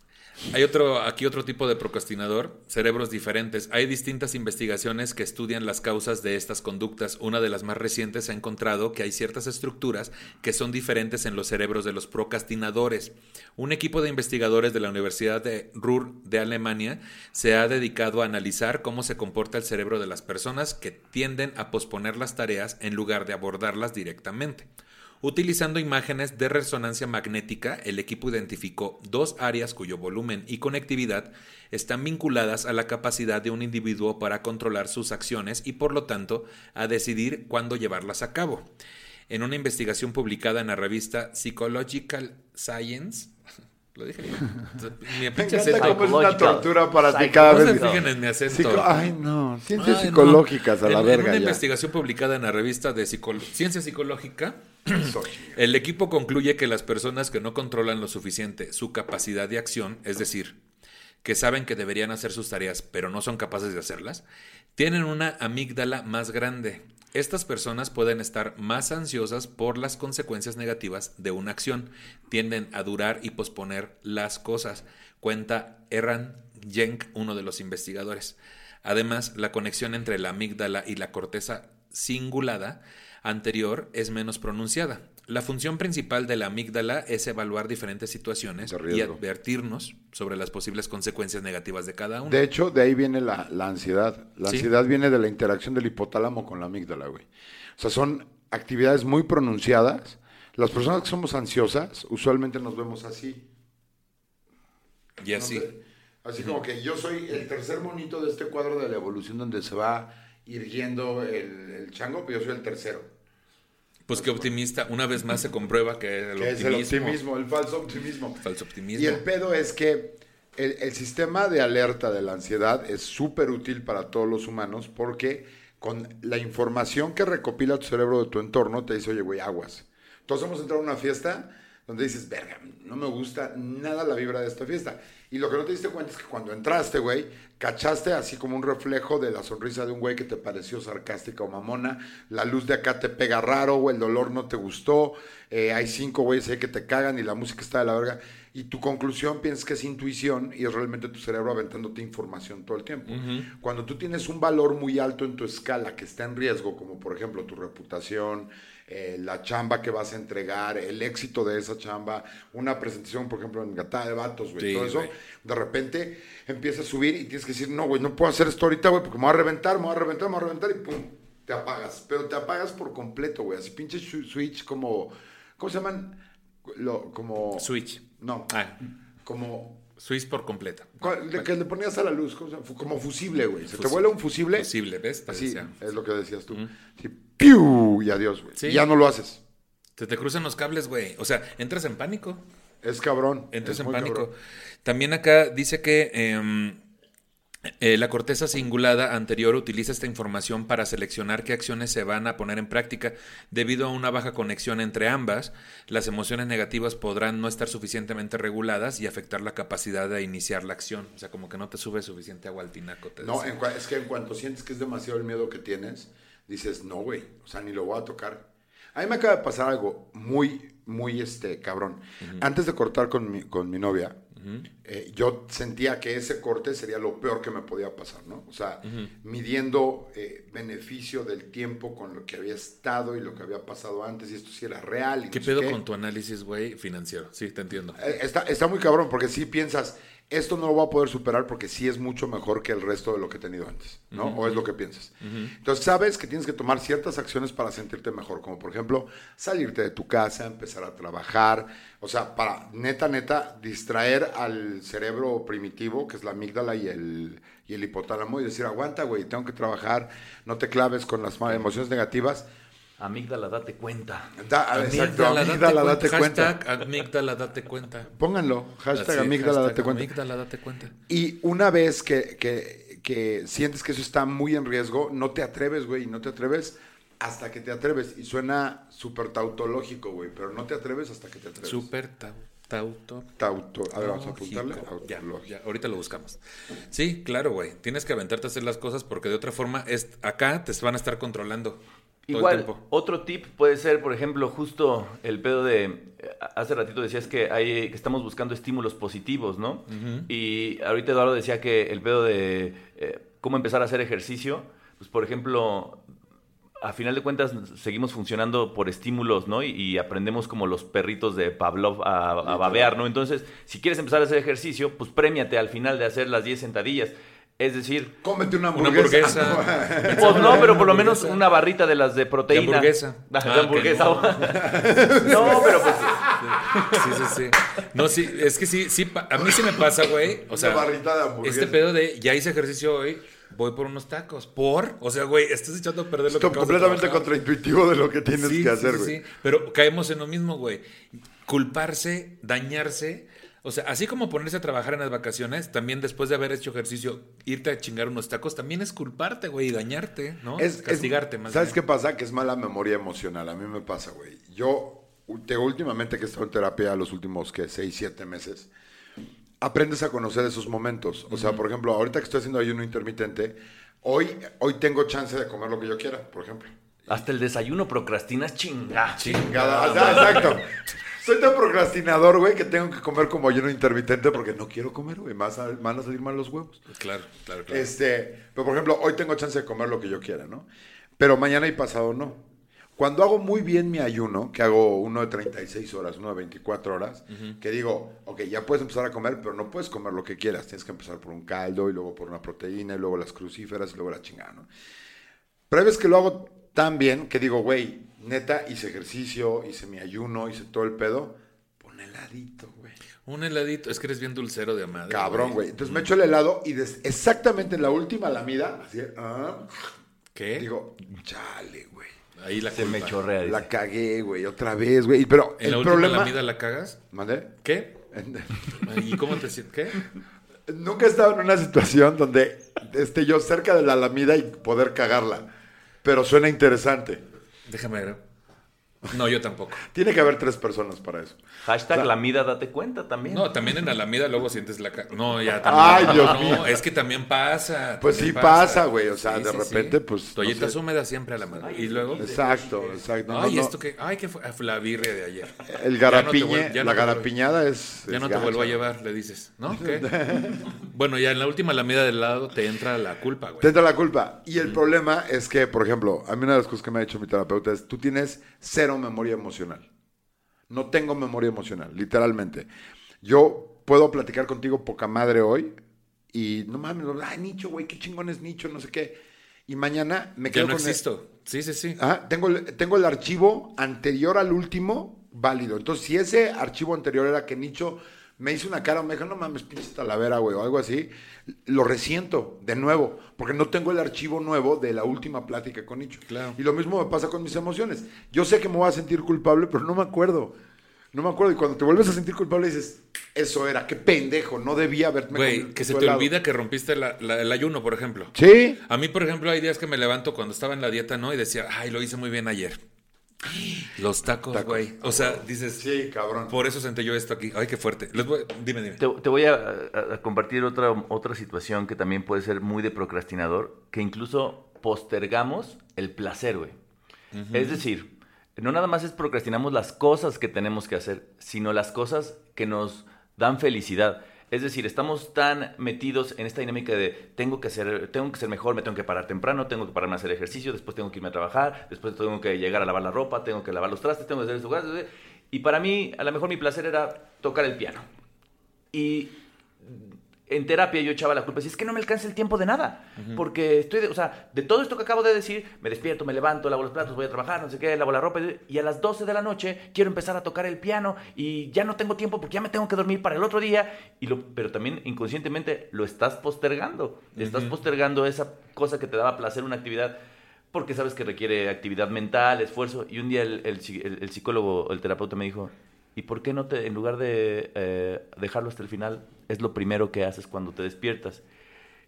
Hay otro, aquí otro tipo de procrastinador, cerebros diferentes. Hay distintas investigaciones que estudian las causas de estas conductas. Una de las más recientes ha encontrado que hay ciertas estructuras que son diferentes en los cerebros de los procrastinadores. Un equipo de investigadores de la Universidad de Ruhr de Alemania se ha dedicado a analizar cómo se comporta el cerebro de las personas que tienden a posponer las tareas en lugar de abordarlas directamente. Utilizando imágenes de resonancia magnética, el equipo identificó dos áreas cuyo volumen y conectividad están vinculadas a la capacidad de un individuo para controlar sus acciones y por lo tanto a decidir cuándo llevarlas a cabo. En una investigación publicada en la revista Psychological Science, lo dije bien. Mi Me pinche encanta acento. cómo es una tortura para ti cada No vez. se que- fijen en mi acento. Psico- Ay, no. Ciencias Ay, no. psicológicas a la En- verga. En una ya. investigación publicada en la revista de Psicol- Ciencia Psicológica, el equipo concluye que las personas que no controlan lo suficiente su capacidad de acción, es decir, que saben que deberían hacer sus tareas pero no son capaces de hacerlas, tienen una amígdala más grande. Estas personas pueden estar más ansiosas por las consecuencias negativas de una acción, tienden a durar y posponer las cosas, cuenta Erran Jenk, uno de los investigadores. Además, la conexión entre la amígdala y la corteza cingulada anterior es menos pronunciada. La función principal de la amígdala es evaluar diferentes situaciones y advertirnos sobre las posibles consecuencias negativas de cada una. De hecho, de ahí viene la, la ansiedad. La Sí. ansiedad viene de la interacción del hipotálamo con la amígdala, güey. O sea, son actividades muy pronunciadas. Las personas que somos ansiosas, usualmente nos vemos así. y así. Así como que yo soy el tercer monito de este cuadro de la evolución donde se va irguiendo el, el chango, pero yo soy el tercero. Pues que optimista, una vez más se comprueba que el que optimismo, es el optimismo, el falso optimismo. falso optimismo. Y el pedo es que el, el sistema de alerta de la ansiedad es súper útil para todos los humanos porque con la información que recopila tu cerebro de tu entorno te dice, oye, güey, aguas. Todos hemos entrado a una fiesta donde dices, verga, no me gusta nada la vibra de esta fiesta. Y lo que no te diste cuenta es que cuando entraste, güey, cachaste así como un reflejo de la sonrisa de un güey que te pareció sarcástica o mamona, la luz de acá te pega raro, güey, el dolor no te gustó, eh, hay cinco güeyes ahí que te cagan y la música está de la verga. Y tu conclusión piensas que es intuición y es realmente tu cerebro aventándote información todo el tiempo. Cuando tú tienes un valor muy alto en tu escala que está en riesgo, como por ejemplo tu reputación, eh, la chamba que vas a entregar, el éxito de esa chamba, una presentación, por ejemplo, en Gatada de Vatos, güey, Sí, todo eso, de repente empieza a subir y tienes que decir, no, güey, no puedo hacer esto ahorita, güey, porque me voy a reventar, me voy a reventar, me voy a reventar y pum, te apagas. Pero te apagas por completo, güey, así pinche switch como, ¿cómo se llaman? Lo, como... Switch. No, Ah, como... Switch por completa. ¿cuál- De que le ponías a la luz, como fusible, güey. Se te vuela un fusible. Posible, ¿ves? Te Así, decía. es lo que decías tú. Sí, ¡piu! Y adiós, güey. Sí. Y ya no lo haces. Se te cruzan los cables, güey. O sea, entras en pánico. Es cabrón. Entras es en pánico. cabrón. También acá dice que em, eh, la corteza cingulada anterior utiliza esta información para seleccionar qué acciones se van a poner en práctica. Debido a una baja conexión entre ambas, las emociones negativas podrán no estar suficientemente reguladas y afectar la capacidad de iniciar la acción. O sea, como que no te sube suficiente agua al tinaco. Te No, en es que en cuanto sientes que es demasiado el miedo que tienes, dices, no, güey, o sea, ni lo voy a tocar. A mí me acaba de pasar algo muy, muy, este, cabrón. Antes de cortar con mi, con mi novia, eh, yo sentía que ese corte sería lo peor que me podía pasar, ¿no? O sea, midiendo eh, beneficio del tiempo con lo que había estado y lo que había pasado antes, y esto sí era real. y ¿Qué no pedo qué. con tu análisis, güey, financiero? Sí, te entiendo. Eh, Está, está muy cabrón, porque si piensas, esto no lo voy a poder superar porque sí es mucho mejor que el resto de lo que he tenido antes, ¿no? O es lo que piensas. Entonces sabes que tienes que tomar ciertas acciones para sentirte mejor, como por ejemplo, salirte de tu casa, empezar a trabajar, o sea, para neta, neta, distraer al cerebro primitivo, que es la amígdala y el, y el hipotálamo, y decir, aguanta, güey, tengo que trabajar, no te claves con las emociones negativas. Amígdala, date cuenta. Da- exacto, Amígdala, date cuenta. Hashtag amígdala, date cuenta. Pónganlo, hashtag amígdala, hashtag date cuenta. amígdala, date cuenta. Y una vez que, que- que sientes que eso está muy en riesgo, no te atreves, güey, no te atreves hasta que te atreves. Y suena súper tautológico, güey, pero no te atreves hasta que te atreves. Súper tau- tauto. Tauto. A ver, vamos a apuntarle. Ya, ya, ahorita lo buscamos. Sí, claro, güey. Tienes que aventarte a hacer las cosas porque de otra forma es, acá te van a estar controlando Igual, otro tip puede ser, por ejemplo, justo el pedo de. Hace ratito decías que, hay, que estamos buscando estímulos positivos, ¿no? Y ahorita Eduardo decía que el pedo de eh, cómo empezar a hacer ejercicio, pues por ejemplo, a final de cuentas seguimos funcionando por estímulos, ¿no? Y, y aprendemos como los perritos de Pavlov a, a babear, ¿no? Entonces, si quieres empezar a hacer ejercicio, pues premiate al final de hacer las 10 sentadillas. Es decir, Cómete una Una hamburguesa. hamburguesa. pues no, pero por lo menos hamburguesa. una barrita de las de proteína. De hamburguesa. Ah, Ah, de hamburguesa. que no, pero pues Sí, sí, sí. No, sí, es que sí, sí, a mí sí me pasa, güey. O sea, Una barrita de hamburguesa. este pedo de ya hice ejercicio hoy, voy por unos tacos. ¿Por? O sea, güey, estás echando a perder lo que Esto acabas de completamente contraintuitivo de lo que tienes Sí, que sí, hacer, sí, güey. sí. Pero caemos en lo mismo, güey. Culparse, dañarse. O sea, así como ponerse a trabajar en las vacaciones, también después de haber hecho ejercicio, irte a chingar unos tacos, también es culparte, güey, y dañarte, ¿no? Es, es- castigarte más ¿Sabes bien. qué pasa? Que es mala memoria emocional. A mí me pasa, güey. Yo, te, últimamente que he estado en terapia los últimos, que 6, 7 meses, aprendes a conocer esos momentos. O sea, por ejemplo, ahorita que estoy haciendo ayuno intermitente, hoy, hoy tengo chance de comer lo que yo quiera, por ejemplo. hasta el desayuno procrastinas chinga. Chingada. O sea, exacto. Soy tan procrastinador, güey, que tengo que comer como ayuno intermitente porque no quiero comer, güey. Más van a salir mal los huevos. Claro, claro, claro. Este, pero por ejemplo, hoy tengo chance de comer lo que yo quiera, ¿no? Pero mañana y pasado no. Cuando hago muy bien mi ayuno, que hago uno de 36 horas, uno de 24 horas, que digo, ok, ya puedes empezar a comer, pero no puedes comer lo que quieras. Tienes que empezar por un caldo y luego por una proteína y luego las crucíferas y luego la chingada, ¿no? Pero ves que lo hago tan bien que digo, güey, neta, hice ejercicio, hice mi ayuno, hice todo el pedo. Pon heladito, güey. Un heladito, es que eres bien dulcero de madre. Cabrón, güey. Entonces me echo el helado y des- exactamente en la última lamida, así, ah, ¿Qué? digo, chale, güey. Ahí la Se me culpa. chorrea. dice. La cagué, güey, otra vez, güey. Pero ¿En el la última problema... lamida la cagas? ¿Mandé? ¿Qué? ¿Y cómo te sientes? ¿Qué? Nunca he estado en una situación donde esté yo cerca de la lamida y poder cagarla. Pero suena interesante. Déjame ver. No, yo tampoco. Tiene que haber tres personas para eso. Hashtag la mida, date cuenta también. No, también en la lamida luego sientes la... No, ya Ay, también. Dios no, mío. es que también pasa. Pues también sí pasa, güey, o sea, de repente, pues, no Toallitas sé. húmedas siempre a la mano. Y luego... Exacto, exacto. No, Ay, no. esto que... Ay, que fue... la birria de ayer. El no garapiñe, ya no la garapiñada es... Ya es no te gacha. vuelvo a llevar, le dices. ¿No? ¿Qué? bueno, ya en la última lamida del lado te entra la culpa, güey. Te entra la culpa. Y el problema es que, por ejemplo, a mí una de las cosas que me ha dicho mi terapeuta es, tú tienes cero memoria emocional. No tengo memoria emocional, literalmente. Yo puedo platicar contigo poca madre hoy y no mames, ay, Nicho, güey, qué chingón es Nicho, no sé qué. Y mañana me quedo no con el- existo. Sí, sí, sí. Ah, tengo, el, tengo el archivo anterior al último válido. Entonces, si ese archivo anterior era que Nicho me hizo una cara me dijo, no mames, pinche talavera, güey, o algo así, lo resiento de nuevo, porque no tengo el archivo nuevo de la última plática con Nicho. Claro. Y lo mismo me pasa con mis emociones. Yo sé que me voy a sentir culpable, pero no me acuerdo. No me acuerdo. Y cuando te vuelves a sentir culpable dices, eso era, qué pendejo, no debía haberme Güey, que se te helado". olvida que rompiste la- la- el ayuno, por ejemplo. Sí. A mí, por ejemplo, hay días que me levanto cuando estaba en la dieta, ¿no? Y decía, ay, lo hice muy bien ayer. Los tacos, güey. O sea, dices, Sí, cabrón. por eso senté yo esto aquí. Ay, qué fuerte. Les voy, dime, dime. Te, te voy a, a- a compartir otra, otra situación que también puede ser muy de procrastinador, que incluso postergamos el placer, güey. Es decir, no nada más es procrastinamos las cosas que tenemos que hacer, sino las cosas que nos dan felicidad. Es decir, estamos tan metidos en esta dinámica de tengo que ser, tengo que ser mejor, me tengo que parar temprano, tengo que pararme a hacer ejercicio, después tengo que irme a trabajar, después tengo que llegar a lavar la ropa, tengo que lavar los trastes, tengo que hacer esto. Y para mí, a lo mejor mi placer era tocar el piano. Y en terapia yo echaba la culpa. Si es que no me alcanza el tiempo de nada. Porque estoy, de- o sea, de todo esto que acabo de decir, me despierto, me levanto, lavo los platos, voy a trabajar, no sé qué, lavo la ropa. Y a las 12 de la noche quiero empezar a tocar el piano y ya no tengo tiempo porque ya me tengo que dormir para el otro día. Y lo, pero también inconscientemente lo estás postergando. Estás postergando esa cosa que te daba placer, una actividad. Porque sabes que requiere actividad mental, esfuerzo. Y un día el, el psi- el- el psicólogo, el terapeuta me dijo, ¿y por qué no te, en lugar de eh, dejarlo hasta el final, es lo primero que haces cuando te despiertas?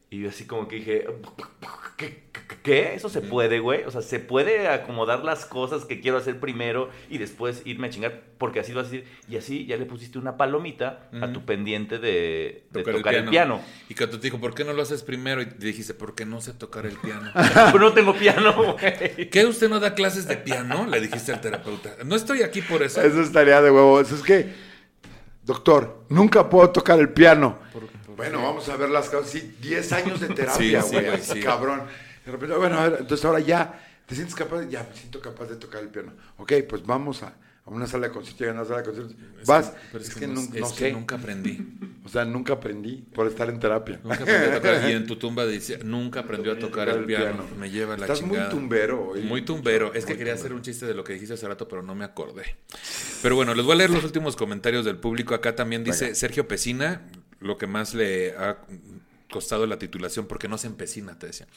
Y yo así como que dije, ¿qué? ¿Eso se puede, güey? O sea, ¿se puede acomodar las cosas que quiero hacer primero y después irme a chingar? Porque así vas a decir, y así ya le pusiste una palomita a tu pendiente de, de tocar, el, piano. Y cuando te dijo, ¿por qué no lo haces primero? Y te dijiste, ¿por qué no sé tocar el piano? Pero no tengo piano, güey. ¿Qué usted no da clases de piano? Le dijiste al terapeuta. No estoy aquí por eso. Eso estaría de huevo. Eso es que, doctor, nunca puedo tocar el piano. bueno, vamos a ver las causas. Sí, 10 años de terapia, sí, güey. sí. Cabrón. De repente, bueno, a ver, entonces ahora ya, ¿te sientes capaz? Ya, me siento capaz de tocar el piano. Ok, pues vamos a, a una sala de conciertos. Llegan a una sala de conciertos. Es Vas. que- pero es, que, no, es no que sé. nunca aprendí. O sea, nunca aprendí por estar en terapia. Nunca aprendí a tocar. Y en tu tumba dice, nunca aprendió a tocar el piano. Me lleva la Estás chingada. muy tumbero hoy. Muy tumbero. Es que quería tumbero. hacer un chiste de lo que dijiste hace rato, pero no me acordé. Pero bueno, les voy a leer los últimos comentarios del público. Acá también dice Venga. Sergio Pesina, lo que más le ha costado la titulación, porque no se empecina, te decía.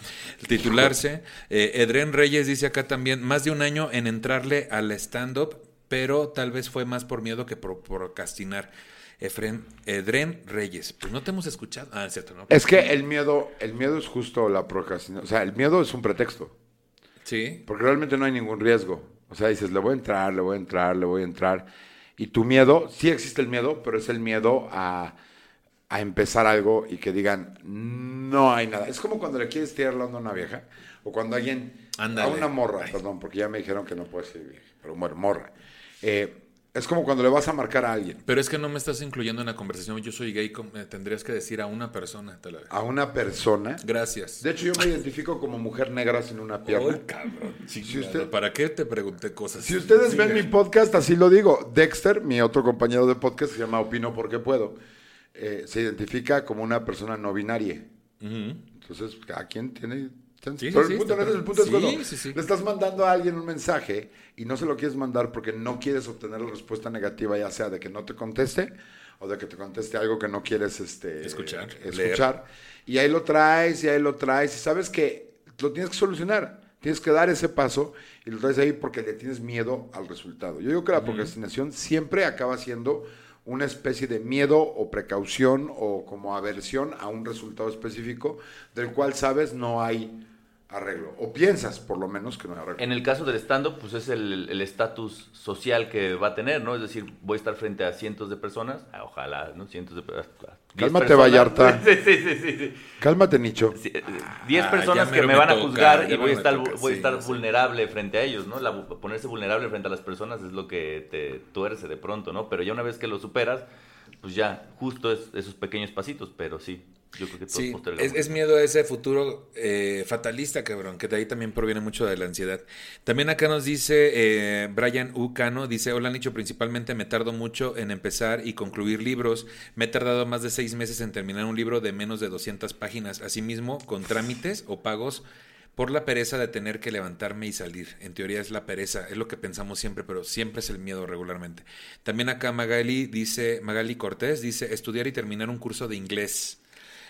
El titularse. Eh, Edren Reyes dice acá también, más de un año en entrarle al stand-up, pero tal vez fue más por miedo que por procrastinar. Efren, Edren Reyes. Pues no te hemos escuchado. Ah, es cierto, ¿no? Es que el miedo, el miedo es justo la procrastinación. O sea, el miedo es un pretexto. Sí. Porque realmente no hay ningún riesgo. O sea, dices, le voy a entrar, le voy a entrar, le voy a entrar. Y tu miedo, sí existe el miedo, pero es el miedo a, a empezar algo y que digan, no hay nada. Es como cuando le quieres tirar la onda a una vieja, o cuando alguien, a una morra, Ay. perdón, porque ya me dijeron que no puede ser vieja, pero bueno, morra. Eh, es como cuando le vas a marcar a alguien, Pero es que no me estás incluyendo en la conversación. Yo soy gay, eh, tendrías que decir a una persona. Te la... a una persona. Gracias. De hecho, yo me identifico como mujer negra sin una pierna. Cabrón. chingado. usted- ¿Para qué te pregunté cosas? Si ustedes Sí, ven mi podcast, así lo digo. Dexter, mi otro compañero de podcast, que se llama Opino porque puedo, eh, se identifica como una persona no binaria. Entonces, cada quien tiene... Sí, Pero sí, el sí, punto, no está es, el punto es cuando Sí, sí, sí. le estás mandando a alguien un mensaje y no se lo quieres mandar porque no quieres obtener la respuesta negativa, ya sea de que no te conteste o de que te conteste algo que no quieres este, Escuchar, escuchar. Y ahí lo traes, y ahí lo traes, y sabes que lo tienes que solucionar. Tienes que dar ese paso y lo traes ahí porque le tienes miedo al resultado. Yo digo que la procrastinación siempre acaba siendo una especie de miedo o precaución o como aversión a un resultado específico del cual sabes no hay arreglo. O piensas, por lo menos, que no hay arreglo. En el caso del stand-up, pues es el el estatus social que va a tener, ¿no? Es decir, voy a estar frente a cientos de personas, ah, ojalá, ¿no? Cientos de personas. Cálmate, Vallarta. Sí, sí, sí. Cálmate, Nicho. Sí, eh, Diez Ah, personas que me me van a juzgar y voy a estar, toca, voy a estar vulnerable frente a ellos, ¿no? La- ponerse vulnerable frente a las personas es lo que te tuerce de pronto, ¿no? Pero ya una vez que lo superas, pues ya, justo es esos pequeños pasitos, pero sí, yo creo que todos Sí, es, es miedo a ese futuro eh, fatalista, cabrón, que de ahí también proviene mucho de la ansiedad. También acá nos dice eh, Brian U. Cano, dice, hola Nicho, principalmente me tardo mucho en empezar y concluir libros. Me he tardado más de seis meses en terminar un libro de menos de 200 páginas. Asimismo, con trámites o pagos por la pereza de tener que levantarme y salir. En teoría es la pereza, es lo que pensamos siempre, pero siempre es el miedo regularmente. También acá Magali dice, Magali Cortés dice, estudiar y terminar un curso de inglés.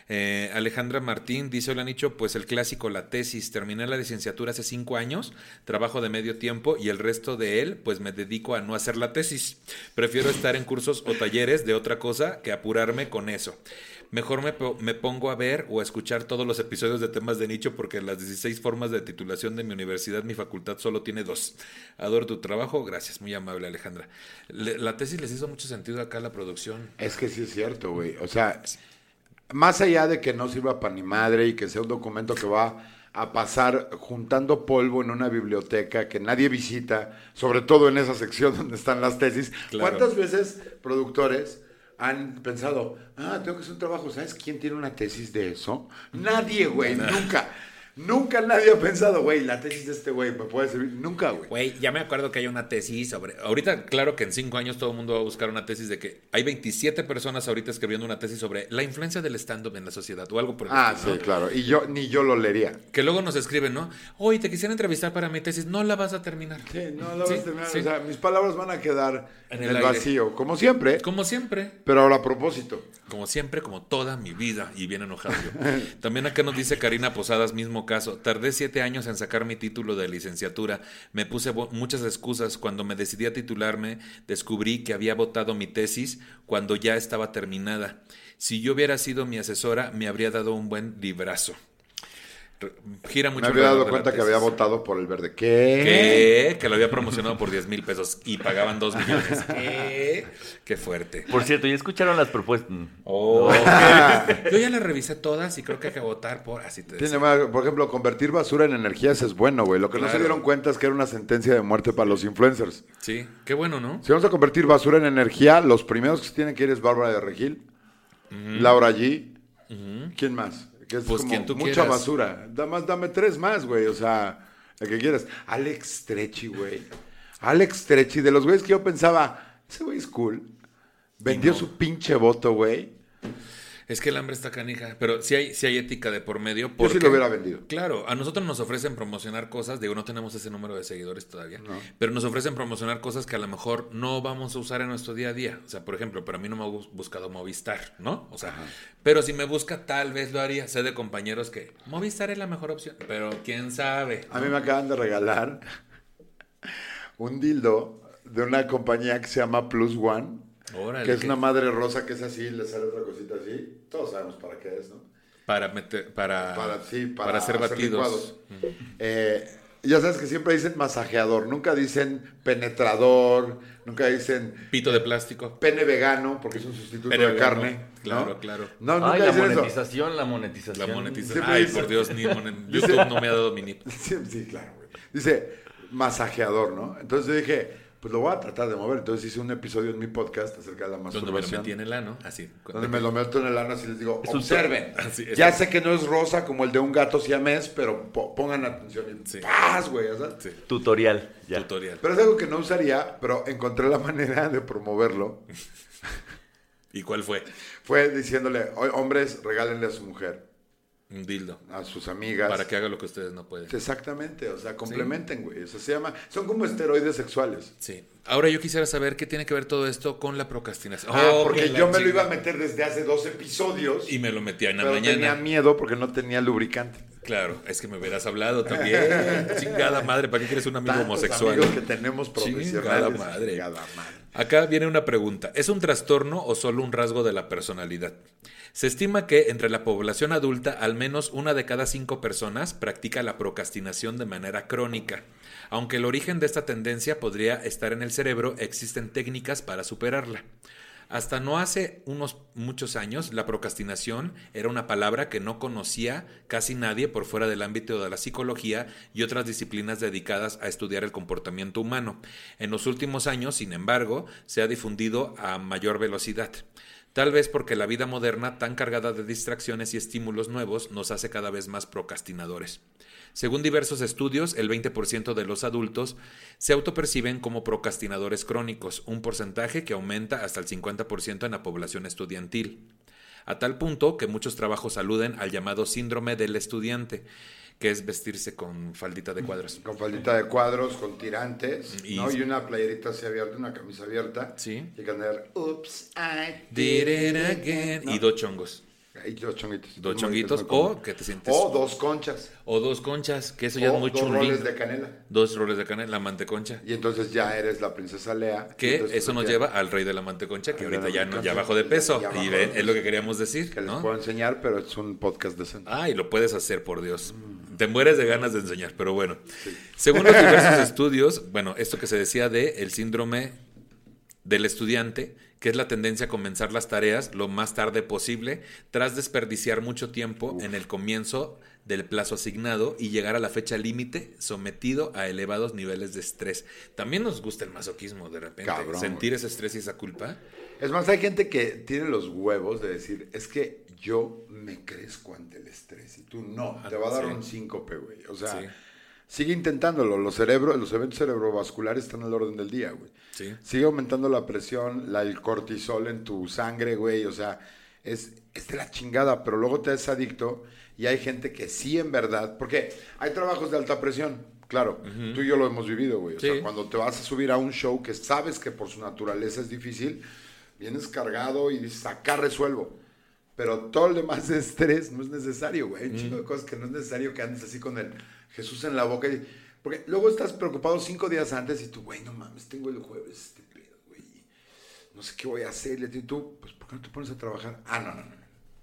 Eh, Alejandra Martín dice, hola Nicho, pues el clásico, la tesis. Terminé la licenciatura hace cinco años, trabajo de medio tiempo y el resto de él, pues me dedico a no hacer la tesis. Prefiero estar en cursos o talleres de otra cosa que apurarme con eso. Mejor me, me pongo a ver o a escuchar todos los episodios de temas de nicho porque las 16 formas de titulación de mi universidad, mi facultad solo tiene dos. Adoro tu trabajo, gracias, muy amable Alejandra. Le- la tesis les hizo mucho sentido acá la producción. Es que sí es cierto, güey. O sea, más allá de que no sirva para ni madre y que sea un documento que va a pasar juntando polvo en una biblioteca que nadie visita, sobre todo en esa sección donde están las tesis. Claro. ¿Cuántas veces productores han pensado, ah, tengo que hacer un trabajo, ¿sabes quién tiene una tesis de eso? Nadie, güey, nunca. Nunca nadie ha pensado, güey, la tesis de este güey me puede servir. Nunca, güey. Güey, ya me acuerdo que hay una tesis sobre... Ahorita, claro que en cinco años todo el mundo va a buscar una tesis de que hay 27 personas ahorita escribiendo una tesis sobre la influencia del stand-up en la sociedad o algo por el Ah, estilo, sí, ¿no? claro. Y yo, ni yo lo leería. Que luego nos escriben, ¿no? Oye, te quisiera entrevistar para mi tesis. No la vas a terminar. Sí, no, Sí, vas a terminar. sí. O sea, mis palabras van a quedar En en el vacío, como siempre, Como siempre. pero ahora a propósito. Como siempre, como toda mi vida. Y bien enojado yo. También acá nos dice Karina Posadas, mismo caso. Tardé siete años en sacar mi título de licenciatura. Me puse muchas excusas. Cuando me decidí a titularme, descubrí que había votado mi tesis cuando ya estaba terminada. Si yo hubiera sido mi asesora, me habría dado un buen librazo. Gira mucho Me había dado cuenta que había votado por el verde. ¿Qué? ¿Qué? Que lo había promocionado por 10 mil pesos y pagaban 2 millones. ¿Qué? Qué fuerte. Por cierto, ¿ya escucharon las propuestas? Mm. Oh. Yo ya las revisé todas y creo que hay que votar por. Así te Tiene más- por ejemplo, convertir basura en energía eso es bueno, güey. Lo que no se dieron cuenta es que era una sentencia de muerte para los influencers. Sí, qué bueno, ¿no? Si vamos a convertir basura en energía, los primeros que se tienen que ir es Bárbara de Regil, Laura G. ¿Quién más? Que es Pues como quien tú mucha quieras. basura. Da más, dame tres más, güey. O sea, el que quieras. Alex Trechi, güey. Alex Trechi, de los güeyes que yo pensaba, ese güey es cool. Vendió no. su pinche voto, güey. Es que el hambre está canija, pero sí hay, sí hay ética de por medio. Yo sí Porque, lo hubiera vendido. Claro, a nosotros nos ofrecen promocionar cosas, digo, no tenemos ese número de seguidores todavía, pero nos ofrecen promocionar cosas que a lo mejor no vamos a usar en nuestro día a día. O sea, por ejemplo, para mí no me ha bus- buscado Movistar, ¿no? O sea, pero si me busca, tal vez lo haría. Sé de compañeros que Movistar es la mejor opción, pero quién sabe. A mí me acaban de regalar un dildo de una compañía que se llama Plus One. Órale, que es una madre rosa que es así, le sale otra cosita así. Todos sabemos para qué es, ¿no? Para meter, para, Para, sí, para, para hacer batidos. Eh, ya sabes que siempre dicen masajeador, nunca dicen penetrador, nunca dicen Pito de plástico. pene vegano, porque es un sustituto Pene de vegano, carne. claro, ¿no? claro. No, nunca Ay, la dicen eso. monetización, la monetización. La monetización. Siempre Ay, dice- por Dios, ni monet- YouTube no me ha dado mi NIP. Sí, sí, claro, güey. Dice masajeador, ¿no? Entonces yo dije, pues lo voy a tratar de mover. Entonces hice un episodio en mi podcast acerca de la Donde me lo masturbación. metí en el ano, así. Donde me lo meto en el ano y les digo, Es un- observen. Así es. ya sé que no es rosa como el de un gato siamés, pero po- pongan atención y Sí. ¡paz, güey! Sí, Tutorial, ya. tutorial. Pero es algo que no usaría, pero encontré la manera de promoverlo. ¿Y cuál fue? Fue diciéndole, "Oye, hombres, regálenle a su mujer, Un dildo. a sus amigas. Para que haga lo que ustedes no pueden. Exactamente, o sea, complementen, güey. Eso se llama, son como esteroides sexuales. Sí. Ahora yo quisiera saber qué tiene que ver todo esto con la procrastinación. Ah, Oh, porque yo me lo iba a meter desde hace dos episodios. Y me lo metía en la pero mañana. tenía miedo porque no tenía lubricante. Claro, es que me hubieras hablado también. Chingada madre, ¿para qué quieres un amigo Tantos homosexual? amigos que tenemos profesionales. Chingada madre. Chingada madre. Acá viene una pregunta. ¿Es un trastorno o solo un rasgo de la personalidad? Se estima que entre la población adulta al menos una de cada cinco personas practica la procrastinación de manera crónica. Aunque el origen de esta tendencia podría estar en el cerebro, existen técnicas para superarla. Hasta no hace unos muchos años, la procrastinación era una palabra que no conocía casi nadie por fuera del ámbito de la psicología y otras disciplinas dedicadas a estudiar el comportamiento humano. En los últimos años, sin embargo, se ha difundido a mayor velocidad. Tal vez porque la vida moderna, tan cargada de distracciones y estímulos nuevos, nos hace cada vez más procrastinadores. Según diversos estudios, el 20% de los adultos se autoperciben como procrastinadores crónicos, un porcentaje que aumenta hasta el 50% en la población estudiantil. A tal punto que muchos trabajos aluden al llamado síndrome del estudiante, que es vestirse con faldita de cuadros. Con faldita de cuadros, con tirantes, Y- ¿no? Y una playerita así abierta, una camisa abierta. Sí. Y cantar, oops, I Did it again. ¿no? Y dos chongos. Hay dos chonguitos. Dos chonguitos o que te sientes... O dos conchas. o dos conchas, que eso ya o es muy dos roles de canela. Dos roles de canela, la manteconcha. Y entonces ya eres la princesa Lea. Que eso nos ya- lleva al rey de la manteconcha, que ahorita ya, no, ya bajó de peso. Ya y es lo que queríamos decir, Que les ¿no? puedo enseñar, pero es un podcast decente. Ah, y lo puedes hacer, por Dios. Te mueres de ganas de enseñar, pero bueno. Según los diversos estudios, bueno, esto que se decía de el síndrome del estudiante, que es la tendencia a comenzar las tareas lo más tarde posible, tras desperdiciar mucho tiempo en el comienzo del plazo asignado y llegar a la fecha límite sometido a elevados niveles de estrés. También nos gusta el masoquismo de repente, Cabrón, sentir ese estrés y esa culpa. Es más, hay gente que tiene los huevos de decir, es que yo me crezco ante el estrés y tú no, te va a dar Ah, Sí. un síncope, güey. O sea, Sí. Sigue intentándolo. Los, cerebros, los eventos cerebrovasculares están al orden del día, güey. Sí. Sigue aumentando la presión, la, el cortisol en tu sangre, güey. O sea, es, es de la chingada, pero luego te es adicto y hay gente que sí, en verdad, porque hay trabajos de alta presión, claro, tú y yo lo hemos vivido, güey. O Sí. sea, cuando te vas a subir a un show que sabes que por su naturaleza es difícil, vienes cargado y dices, acá resuelvo. Pero todo el demás de estrés no es necesario, güey. Hay un chingo de cosas que no es necesario que andes así con el Jesús en la boca. y- porque luego estás preocupado cinco días antes y tú, güey, no mames, tengo el jueves este pedo, güey. No sé qué voy a hacer. Y tú, pues, ¿por qué no te pones a trabajar? Ah, no, no, no.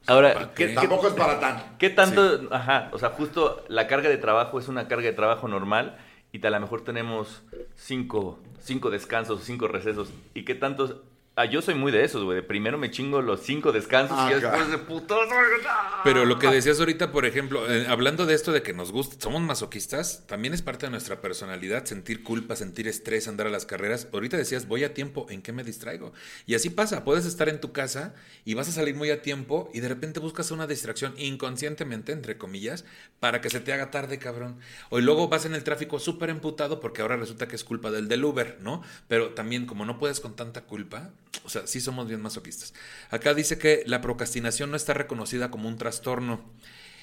Ahora, ¿Para ¿qué, qué? qué- Tampoco es para tanto. qué tanto? Ajá, o sea, justo la carga de trabajo es una carga de trabajo normal y a lo mejor tenemos cinco, cinco descansos, cinco recesos. ¿Y qué tantos? Ah, yo soy muy de esos, güey. de Primero me chingo los cinco descansos y después de putos. Pero lo que decías ahorita, por ejemplo, eh, hablando de esto de que nos gusta, somos masoquistas, también es parte de nuestra personalidad, sentir culpa, sentir estrés, andar a las carreras. Ahorita decías, voy a tiempo, ¿en qué me distraigo? Y así pasa, puedes estar en tu casa y vas a salir muy a tiempo y de repente buscas una distracción inconscientemente, entre comillas, para que se te haga tarde, cabrón. O y luego vas en el tráfico súper emputado porque ahora resulta que es culpa del del Uber, ¿no? Pero también como no puedes con tanta culpa, o sea, sí somos bien masoquistas. Acá dice que la procrastinación no está reconocida como un trastorno,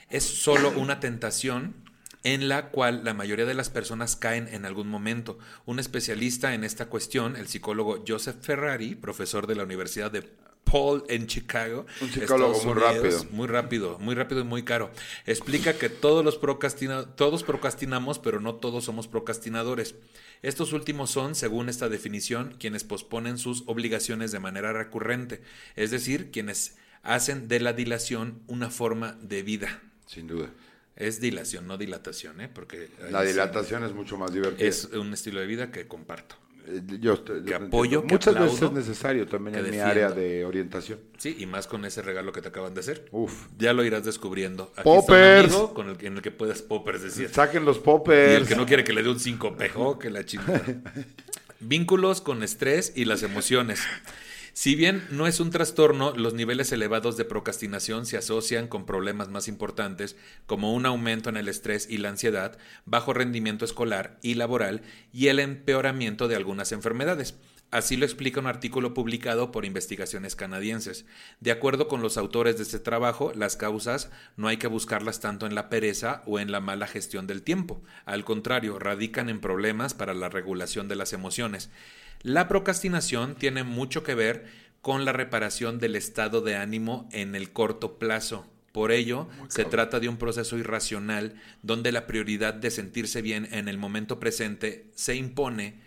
es solo una tentación en la cual la mayoría de las personas caen en algún momento. Un especialista en esta cuestión, el psicólogo Joseph Ferrari, profesor de la Universidad de Paul en Chicago, Un psicólogo Estados muy rápido. muy rápido, muy rápido y muy caro. Explica que todos los procrastina- todos procrastinamos, pero no todos somos procrastinadores. Estos últimos son, según esta definición, quienes posponen sus obligaciones de manera recurrente, es decir, quienes hacen de la dilación una forma de vida. Sin duda. Es dilación, no dilatación, ¿eh? porque La dilatación es mucho más divertida. es un estilo de vida que comparto. Eh, Yo estoy- que yo apoyo, que Muchas veces es necesario también en mi área de orientación. Sí, y más con ese regalo que te acaban de hacer. Uf. Ya lo irás descubriendo. Aquí Poppers. está un amigo con el, que- en el que puedas poppers decir. Saquen los Y poppers. el que no quiere que le dé un cinco pejo, que la chingada. Vínculos con estrés y las emociones. Si bien no es un trastorno, los niveles elevados de procrastinación se asocian con problemas más importantes como un aumento en el estrés y la ansiedad, bajo rendimiento escolar y laboral y el empeoramiento de algunas enfermedades. Así lo explica un artículo publicado por investigaciones canadienses. De acuerdo con los autores de este trabajo, las causas no hay que buscarlas tanto en la pereza o en la mala gestión del tiempo. Al contrario, radican en problemas para la regulación de las emociones. La procrastinación tiene mucho que ver con la reparación del estado de ánimo en el corto plazo. Por ello, se trata de un proceso irracional donde la prioridad de sentirse bien en el momento presente se impone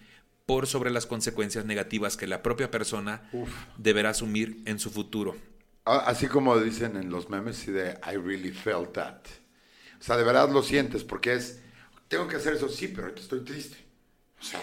por sobre las consecuencias negativas que la propia persona deberá asumir en su futuro. Ah, Así como dicen en los memes y de I really felt that. O sea, de verdad lo sientes porque es, tengo que hacer eso, sí, pero estoy triste. O sea,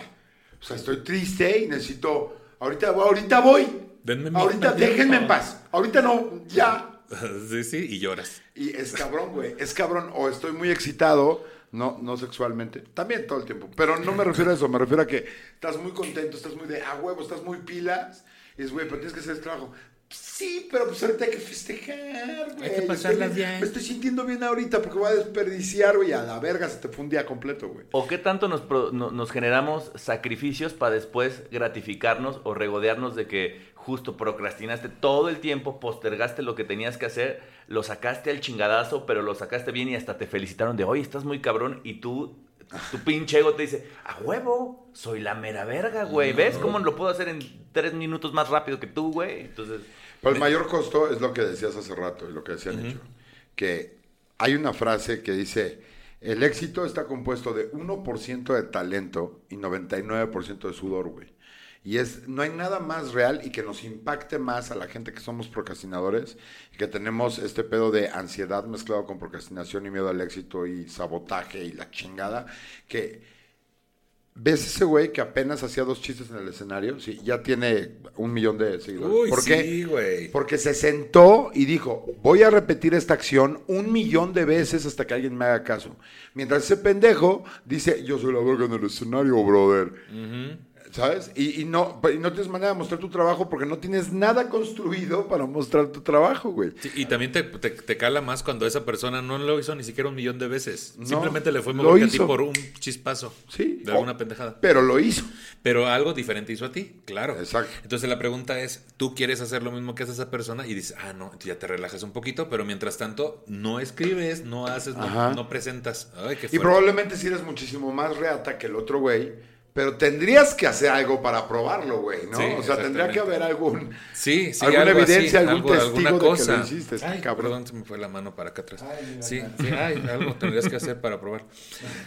o sea estoy triste y necesito, ahorita, ahorita voy. Denme mi ahorita tiempo. déjenme en paz. Ahorita no, ya. sí, sí, y lloras. Y es cabrón, güey. Es cabrón. O estoy muy excitado, no, no sexualmente. También todo el tiempo. Pero no me refiero a eso. Me refiero a que estás muy contento, estás muy de, ah, huevo, estás muy pilas. Y es, güey, pero tienes que hacer el trabajo. Sí, pero pues ahorita hay que festejar, güey. Hay que pasarla Estoy bien. Me estoy sintiendo bien ahorita porque voy a desperdiciar, güey. A la verga se te fue un día completo, güey. ¿O qué tanto nos, pro- no- nos generamos sacrificios para después gratificarnos o regodearnos de que justo procrastinaste todo el tiempo, postergaste lo que tenías que hacer, lo sacaste al chingadazo, pero lo sacaste bien y hasta te felicitaron de, oye, estás muy cabrón y tú, tu pinche ego te dice, a huevo, soy la mera verga, güey. ¿Ves cómo lo puedo hacer en tres minutos más rápido que tú, güey? Entonces, Pero el mayor costo es lo que decías hace rato y lo que decía Nicho. Que hay una frase que dice, el éxito está compuesto de 1% de talento y 99% de sudor, güey. Y es, no hay nada más real y que nos impacte más a la gente que somos procrastinadores y que tenemos este pedo de ansiedad mezclado con procrastinación y miedo al éxito y sabotaje y la chingada, que ves ese güey que apenas hacía dos chistes en el escenario, sí, ya tiene un millón de seguidores. Uy, ¿Por sí, qué? güey. Porque se sentó y dijo, voy a repetir esta acción un millón de veces hasta que alguien me haga caso. Mientras ese pendejo dice, yo soy la verga en el escenario, brother. ¿Sabes? Y, y no, y no tienes manera de mostrar tu trabajo porque no tienes nada construido para mostrar tu trabajo, güey. Sí, y también te, te- te cala más cuando esa persona no lo hizo ni siquiera un millón de veces. No, Simplemente le fue mejor que a ti por un chispazo Sí. de alguna pendejada. Pero lo hizo. Pero algo diferente hizo a ti, claro. Exacto. Entonces la pregunta es, ¿tú quieres hacer lo mismo que hace esa persona? Y dices, ah, no, ya te relajas un poquito, pero mientras tanto no escribes, no haces, no, no presentas. Ay, qué Y probablemente si eres muchísimo más reata que el otro güey, pero tendrías que hacer algo para probarlo, güey, ¿no? Sí, o sea, tendría que haber algún, Sí, sí, alguna así, evidencia, algún algo- testigo alguna de que lo hiciste. Está Ay, cabrón. perdón, se me fue la mano para acá atrás. sí, sí, ay, algo tendrías que hacer para probar.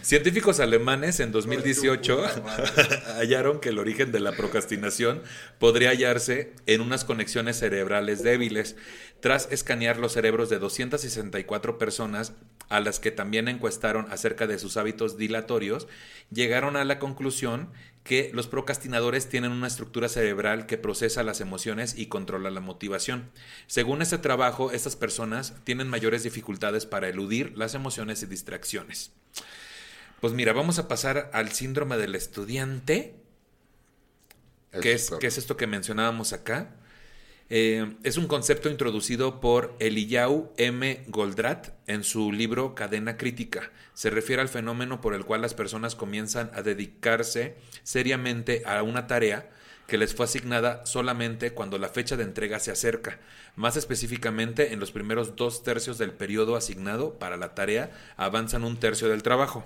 Científicos alemanes en 2018 hallaron que el origen de la procrastinación podría hallarse en unas conexiones cerebrales débiles. Tras escanear los cerebros de 264 personas a las que también encuestaron acerca de sus hábitos dilatorios, llegaron a la conclusión que los procrastinadores tienen una estructura cerebral que procesa las emociones y controla la motivación. Según este trabajo, estas personas tienen mayores dificultades para eludir las emociones y distracciones. Pues mira, vamos a pasar al síndrome del estudiante, que es, que es esto que mencionábamos acá. Eh, es un concepto introducido por Eliyahu M. Goldratt en su libro Cadena Crítica. Se refiere al fenómeno por el cual las personas comienzan a dedicarse seriamente a una tarea que les fue asignada solamente cuando la fecha de entrega se acerca, más específicamente en los primeros dos tercios del periodo asignado para la tarea avanzan un tercio del trabajo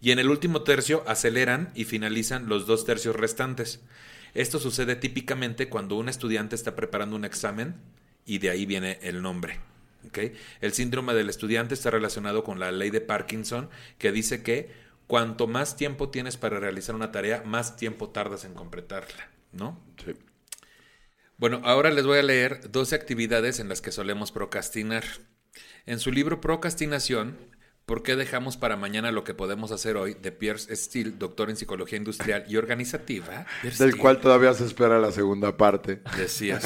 y en el último tercio aceleran y finalizan los dos tercios restantes. Esto sucede típicamente cuando un estudiante está preparando un examen y de ahí viene el nombre. El síndrome del estudiante está relacionado con la ley de Parkinson que dice que cuanto más tiempo tienes para realizar una tarea, más tiempo tardas en completarla. ¿no? Sí. Bueno, ahora les voy a leer 12 actividades en las que solemos procrastinar. En su libro Procrastinación, ¿por qué dejamos para mañana lo que podemos hacer hoy? de Pierce Steele, doctor en psicología industrial y organizativa. Pierce Del Steele, cual todavía se espera la segunda parte. Decías.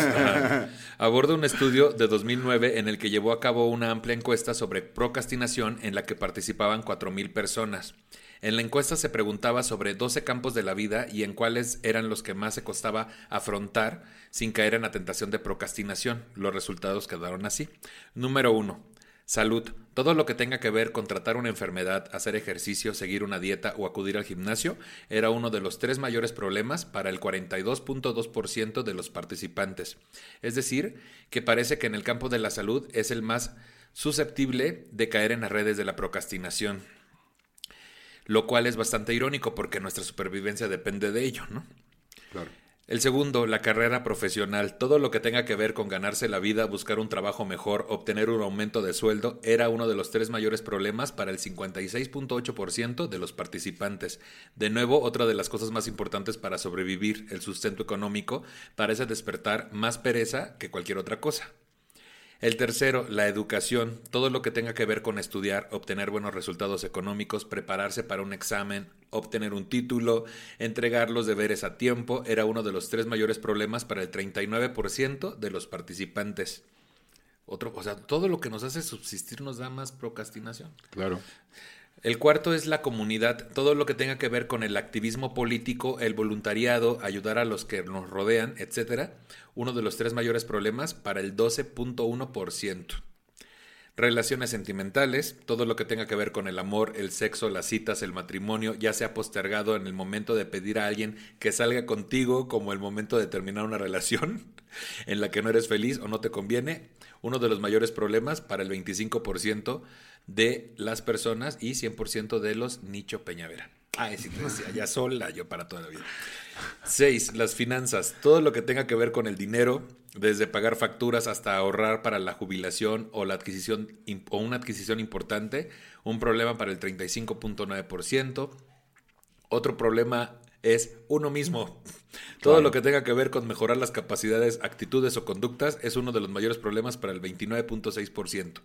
Aborda un estudio de 2009 en el que llevó a cabo una amplia encuesta sobre procrastinación en la que participaban 4.000 personas. En la encuesta se preguntaba sobre 12 campos de la vida y en cuáles eran los que más se costaba afrontar sin caer en la tentación de procrastinación. Los resultados quedaron así. Número 1. Salud. Todo lo que tenga que ver con tratar una enfermedad, hacer ejercicio, seguir una dieta o acudir al gimnasio era uno de los tres mayores problemas para el 42.2% de los participantes. Es decir, que parece que en el campo de la salud es el más susceptible de caer en las redes de la procrastinación. Lo cual es bastante irónico porque nuestra supervivencia depende de ello, ¿no? El segundo, la carrera profesional. Todo lo que tenga que ver con ganarse la vida, buscar un trabajo mejor, obtener un aumento de sueldo, era uno de los tres mayores problemas para el 56.8% de los participantes. De nuevo, otra de las cosas más importantes para sobrevivir, el sustento económico, parece despertar más pereza que cualquier otra cosa. El tercero, la educación. Todo lo que tenga que ver con estudiar, obtener buenos resultados económicos, prepararse para un examen, obtener un título, entregar los deberes a tiempo, era uno de los tres mayores problemas para el 39% de los participantes. Otro, o sea, todo lo que nos hace subsistir nos da más procrastinación. Claro. El cuarto es la comunidad, todo lo que tenga que ver con el activismo político, el voluntariado, ayudar a los que nos rodean, etcétera. Uno de los tres mayores problemas para el 12.1%. Relaciones sentimentales, todo lo que tenga que ver con el amor, el sexo, las citas, el matrimonio, ya sea postergado en el momento de pedir a alguien que salga contigo como el momento de terminar una relación en la que no eres feliz o no te conviene. Uno de los mayores problemas para el 25% de las personas y 100% de los Nicho Peñavera. Sí te decía, ya sola, yo para toda la vida. Seis, las finanzas. Todo lo que tenga que ver con el dinero, desde pagar facturas hasta ahorrar para la jubilación o la adquisición o una adquisición importante, un problema para el 35.9%. Otro problema es uno mismo. Todo lo que tenga que ver con mejorar las capacidades, actitudes o conductas es uno de los mayores problemas para el 29.6%.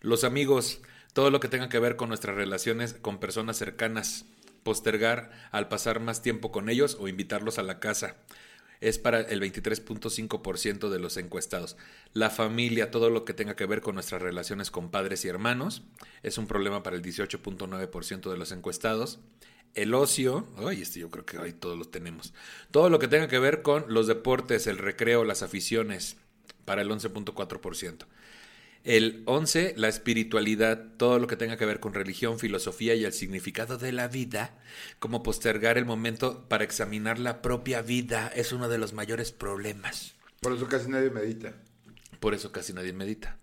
Los amigos, todo lo que tenga que ver con nuestras relaciones con personas cercanas, postergar al pasar más tiempo con ellos o invitarlos a la casa. Es para el 23.5% de los encuestados. La familia, todo lo que tenga que ver con nuestras relaciones con padres y hermanos, es un problema para el 18.9% de los encuestados. El ocio, ay, este yo creo que hoy todos lo tenemos. Todo lo que tenga que ver con los deportes, el recreo, las aficiones, para el 11.4%. El 11, la espiritualidad, todo lo que tenga que ver con religión, filosofía y el significado de la vida, como postergar el momento para examinar la propia vida, es uno de los mayores problemas. Por eso casi nadie medita. Por eso casi nadie medita.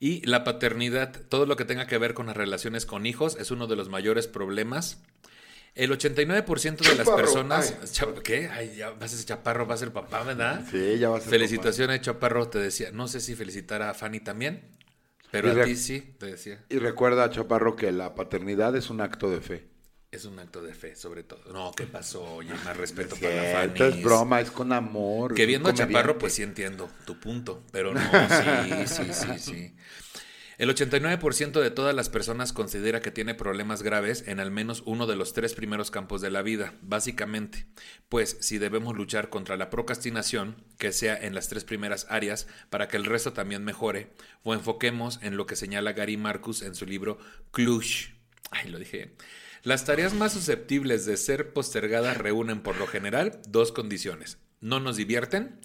Y la paternidad, todo lo que tenga que ver con las relaciones con hijos, es uno de los mayores problemas. El 89% de las Chaparro, personas... ay. Cha- ¿Qué? Ay, ya vas a ser chaparro, va a ser papá, ¿verdad? Sí, ya va a ser Felicitaciones, Chaparro, te decía. No sé si felicitar a Fanny también, pero Y a ti sí, te decía. Y recuerda, Chaparro, que la paternidad es un acto de fe. Es un acto de fe, sobre todo. No, ¿qué pasó? Oye, más respeto para la Fanny. Esto es broma, es con amor. Que viendo a. Chaparro, pues sí entiendo tu punto, pero no, sí, sí, sí, sí. El 89% de todas las personas considera que tiene problemas graves en al menos uno de los tres primeros campos de la vida, básicamente. Pues si debemos luchar contra la procrastinación, que sea en las tres primeras áreas, para que el resto también mejore, o enfoquemos en lo que señala Gary Marcus en su libro Cluj. Ay, lo dije. Las tareas más susceptibles de ser postergadas reúnen por lo general dos condiciones. No nos divierten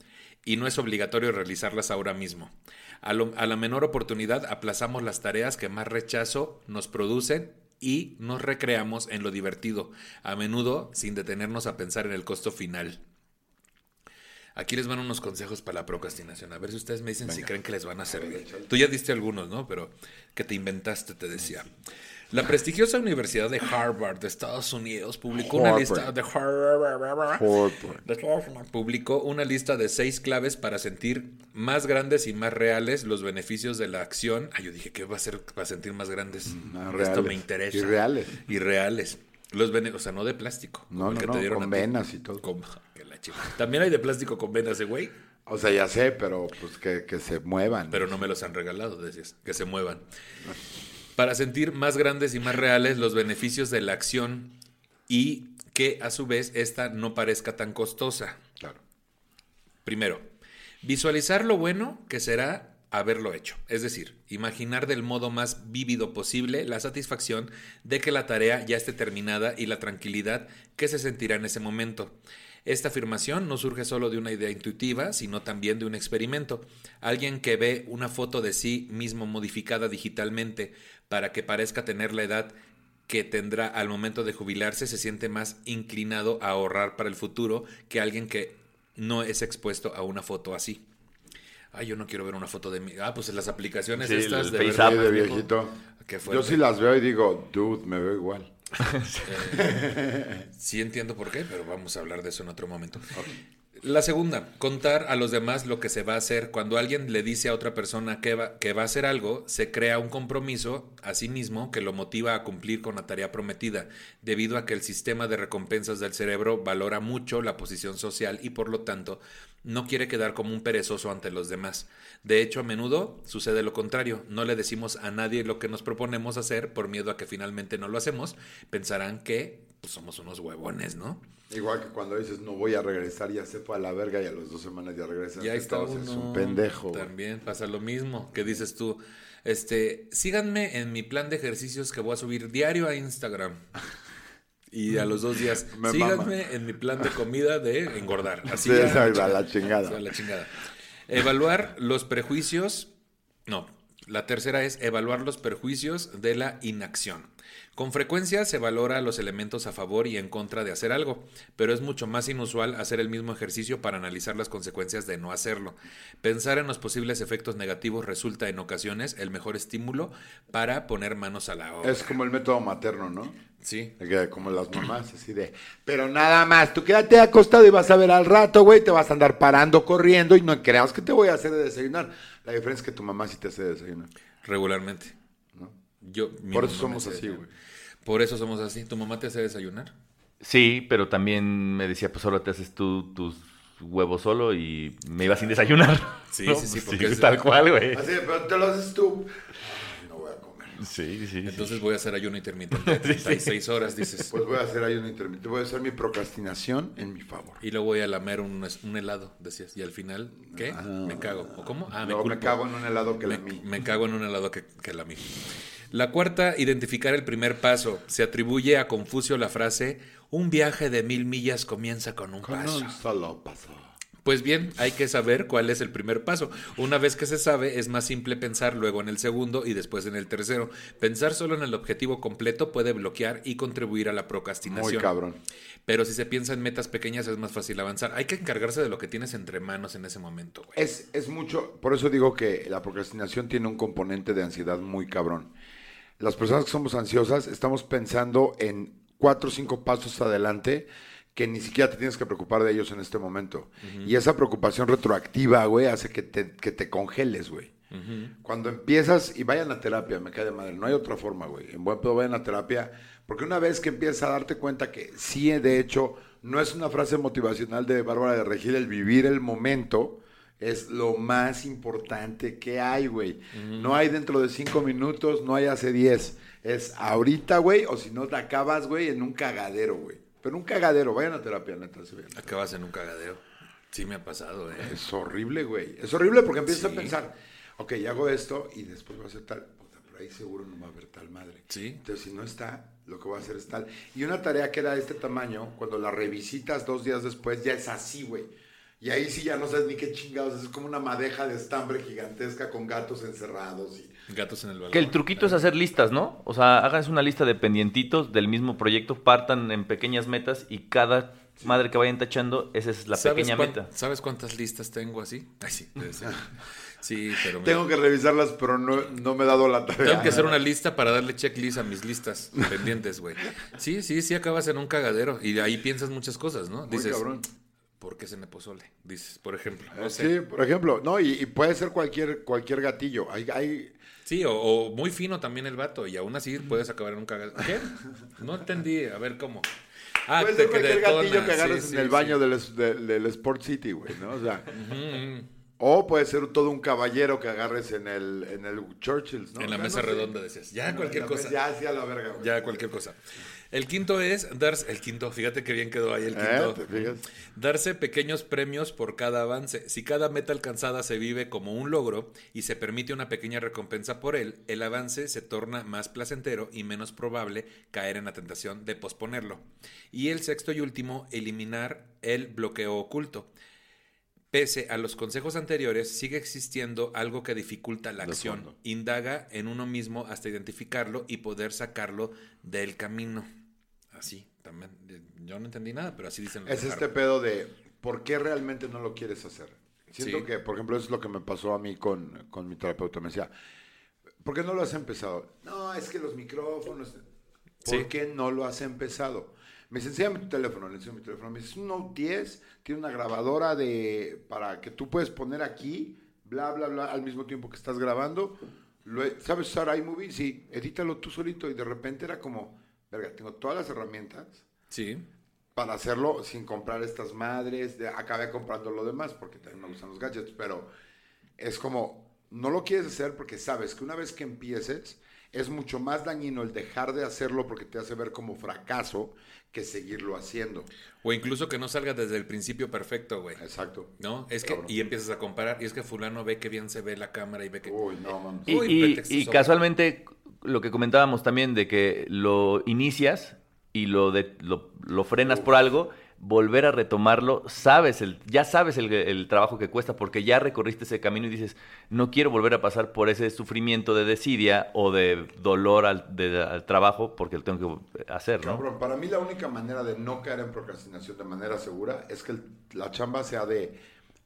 y no es obligatorio realizarlas ahora mismo. A, lo- a la menor oportunidad aplazamos las tareas que más rechazo nos producen y nos recreamos en lo divertido, a menudo sin detenernos a pensar en el costo final. Aquí les van unos consejos para la procrastinación. A ver si ustedes me dicen si creen que les van a servir. Tú ya diste algunos, ¿no? Pero que te inventaste, te decía. La prestigiosa Universidad de Harvard de Estados Unidos publicó una Harvard. lista de Harvard publicó una lista de seis claves para sentir más grandes y más reales los beneficios de la acción. Ah, yo dije que va a ser para sentir más grandes. Más Esto reales. me interesa. Y reales. Y reales. Los bene- o sea, no de plástico. como No, el no, que no, te dieron con venas y todo. Con- que la. También hay de plástico con venas, ¿eh, güey. O sea, ya sé, pero pues que, que se muevan. Pero no me los han regalado, decías. Que se muevan. Para sentir más grandes y más reales los beneficios de la acción y que a su vez esta no parezca tan costosa. Claro. Primero, visualizar lo bueno que será haberlo hecho. Es decir, imaginar del modo más vívido posible la satisfacción de que la tarea ya esté terminada y la tranquilidad que se sentirá en ese momento. Esta afirmación no surge solo de una idea intuitiva, sino también de un experimento. Alguien que ve una foto de sí mismo modificada digitalmente para que parezca tener la edad que tendrá al momento de jubilarse se siente más inclinado a ahorrar para el futuro que alguien que no es expuesto a una foto así. Ay, yo no quiero ver una foto de mí. Ah, pues en las aplicaciones Sí, estas el de verdad, de viejito. Yo sí las veo y digo, dude, me veo igual. Sí entiendo por qué, pero vamos a hablar de eso en otro momento. La segunda, contar a los demás lo que se va a hacer. Cuando alguien le dice a otra persona que va, que va a hacer algo, se crea un compromiso a sí mismo que lo motiva a cumplir con la tarea prometida, debido a que el sistema de recompensas del cerebro valora mucho la posición social y por lo tanto no quiere quedar como un perezoso ante los demás. De hecho, a menudo sucede lo contrario. No le decimos a nadie lo que nos proponemos hacer por miedo a que finalmente no lo hacemos. Pensarán que pues, somos unos huevones, ¿no? Igual que cuando dices, no voy a regresar, ya se fue a la verga y a las dos semanas ya regresas. Ya está uno. Es un pendejo. También pasa lo mismo. que dices tú? Este, síganme en mi plan de ejercicios que voy a subir diario a Instagram. Y a los dos días, Me síganme mama. en mi plan de comida de engordar. Así Sí, ya, exacto, a la chingada. a la chingada. Evaluar los prejuicios. No, la tercera es evaluar los perjuicios de la inacción. Con frecuencia se valora los elementos a favor y en contra de hacer algo, pero es mucho más inusual hacer el mismo ejercicio para analizar las consecuencias de no hacerlo. Pensar en los posibles efectos negativos resulta en ocasiones el mejor estímulo para poner manos a la obra. Es como el método materno, ¿no? Sí. Como las mamás, así de. Pero nada más, tú quédate acostado y vas a ver al rato, güey. Te vas a andar parando, corriendo y no creas que te voy a hacer de desayunar. La diferencia es que tu mamá sí te hace de desayunar. Regularmente. ¿no? Yo, Por eso somos así, güey. Por eso somos así. ¿Tu mamá te hace desayunar? Sí, pero también me decía, pues solo te haces tú tus huevos solo y me iba sin desayunar. Sí, ¿no? sí, sí, porque es- tal cual, güey. Así pero te lo haces tú. No voy a comer. Sí, sí, sí. Entonces voy a hacer ayuno intermitente. 36 horas, dices. Pues voy a hacer un intermitente. Voy a hacer mi procrastinación en mi favor. Y luego voy a lamer un, un helado, decías. Y al final, ¿qué? me cago. ¿O cómo? Ah, me cago en un helado que me, la mí. me cago en un helado que, que la mí. La cuarta, identificar el primer paso. Se atribuye a Confucio la frase, un viaje de mil millas comienza con un Con paso. un solo paso. Pues bien, hay que saber cuál es el primer paso. Una vez que se sabe, es más simple pensar luego en el segundo y después en el tercero. Pensar solo en el objetivo completo puede bloquear y contribuir a la procrastinación. Muy cabrón. Pero si se piensa en metas pequeñas es más fácil avanzar. Hay que encargarse de lo que tienes entre manos en ese momento, güey. Es, es mucho, por eso digo que la procrastinación tiene un componente de ansiedad muy cabrón. Las personas que somos ansiosas estamos pensando en cuatro o cinco pasos adelante que ni siquiera te tienes que preocupar de ellos en este momento. Y esa preocupación retroactiva, güey, hace que te, que te congeles, güey. Cuando empiezas, y vayan a terapia, me cae de madre, no hay otra forma, güey. En buen pedo vayan a terapia, porque una vez que empiezas a darte cuenta que sí, de hecho, no es una frase motivacional de Bárbara de Regil el vivir el momento, es lo más importante que hay, güey. No hay dentro de cinco minutos, no hay hace diez. Es ahorita, güey, o si no te acabas, güey, en un cagadero, güey. Pero un cagadero, vayan a terapia, neta, se vayan. Acabas en un cagadero. Sí me ha pasado, ¿eh? Es horrible, güey. Es horrible porque empiezas Sí. a pensar, ok, ya hago esto y después voy a hacer tal. Puta, pero ahí seguro no va a haber tal madre. Sí. Entonces, si no está, lo que voy a hacer es tal. Y una tarea que era de este tamaño, cuando la revisitas dos días después, ya es así, güey. Y ahí sí ya no sabes ni qué chingados. Es como una madeja de estambre gigantesca con gatos encerrados. Y... Gatos en el balón. Que el truquito es hacer listas, ¿no? O sea, háganse una lista de pendientitos del mismo proyecto, partan en pequeñas metas y cada madre que vayan tachando, esa es la ¿Sabes pequeña cuán- meta. ¿Sabes cuántas listas tengo así? Ay, sí. debe ser. Sí, pero... Tengo que revisarlas, pero no, no me he dado la tarea. Tengo que hacer una lista para darle checklist a mis listas pendientes, güey. Sí, sí, sí, acabas en un cagadero. Y de ahí piensas muchas cosas, ¿no? Muy Dices, cabrón. ¿Por qué se me pozole? Dices, por ejemplo. No Eh, sé. Sí, por ejemplo, no, y, y puede ser cualquier, cualquier gatillo. Hay, hay, Sí, o, o muy fino también el vato, y aún así puedes acabar en un cagadero. ¿Qué? No entendí, a ver cómo. Ah, Puede te ser cualquier detona, gatillo que agarres sí, en el sí. baño del, del, del Sport City, güey, ¿no? O sea, o puede ser todo un caballero que agarres en el, en el Churchill's, ¿no? En la O sea, mesa no sé. redonda decías, ya cualquier cosa. mesa- Ya, sí, a la verga, güey. Ya cualquier cosa. El quinto es darse, el quinto, fíjate que bien quedó ahí el ¿Eh? quinto. Darse pequeños premios por cada avance. Si cada meta alcanzada se vive como un logro y se permite una pequeña recompensa por él, el avance se torna más placentero y menos probable caer en la tentación de posponerlo. Y el sexto y último, eliminar el bloqueo oculto. Pese a los consejos anteriores, sigue existiendo algo que dificulta la acción. Indaga en uno mismo hasta identificarlo y poder sacarlo del camino. Así, también. Yo no entendí nada, pero así dicen los Es de este pedo de por qué realmente no lo quieres hacer. Siento Sí. que, por ejemplo, eso es lo que me pasó a mí con, con mi terapeuta. Me decía, ¿por qué no lo has empezado? No, es que los micrófonos. ¿Por Sí. qué no lo has empezado? Me dice, enséñame tu teléfono. Le enseño mi teléfono. Me dice, es un Note 10, tiene una grabadora de para que tú puedes poner aquí, bla, bla, bla, al mismo tiempo que estás grabando. Lo ¿Sabes usar iMovie? Sí, edítalo tú solito. Y de repente era como, verga, tengo todas las herramientas Sí. para hacerlo sin comprar estas madres. De, acabé comprando lo demás porque también me gustan los gadgets, pero es como, no lo quieres hacer porque sabes que una vez que empieces, es mucho más dañino el dejar de hacerlo porque te hace ver como fracaso que seguirlo haciendo. O incluso que no salga desde el principio perfecto, güey. Exacto. ¿No? Es que, Cabrón. y empiezas a comparar, y es que fulano ve que bien se ve la cámara y ve que... Uy, no, mames. Y, Uy, y- casualmente, lo que comentábamos también de que lo inicias y lo, de, lo, frenas por algo, volver a retomarlo, sabes el, ya sabes el, el trabajo que cuesta porque ya recorriste ese camino y dices, no quiero volver a pasar por ese sufrimiento de desidia o de dolor al, de- al trabajo porque lo tengo que hacer, ¿no? Para mí la única manera de no caer en procrastinación de manera segura es que la chamba sea de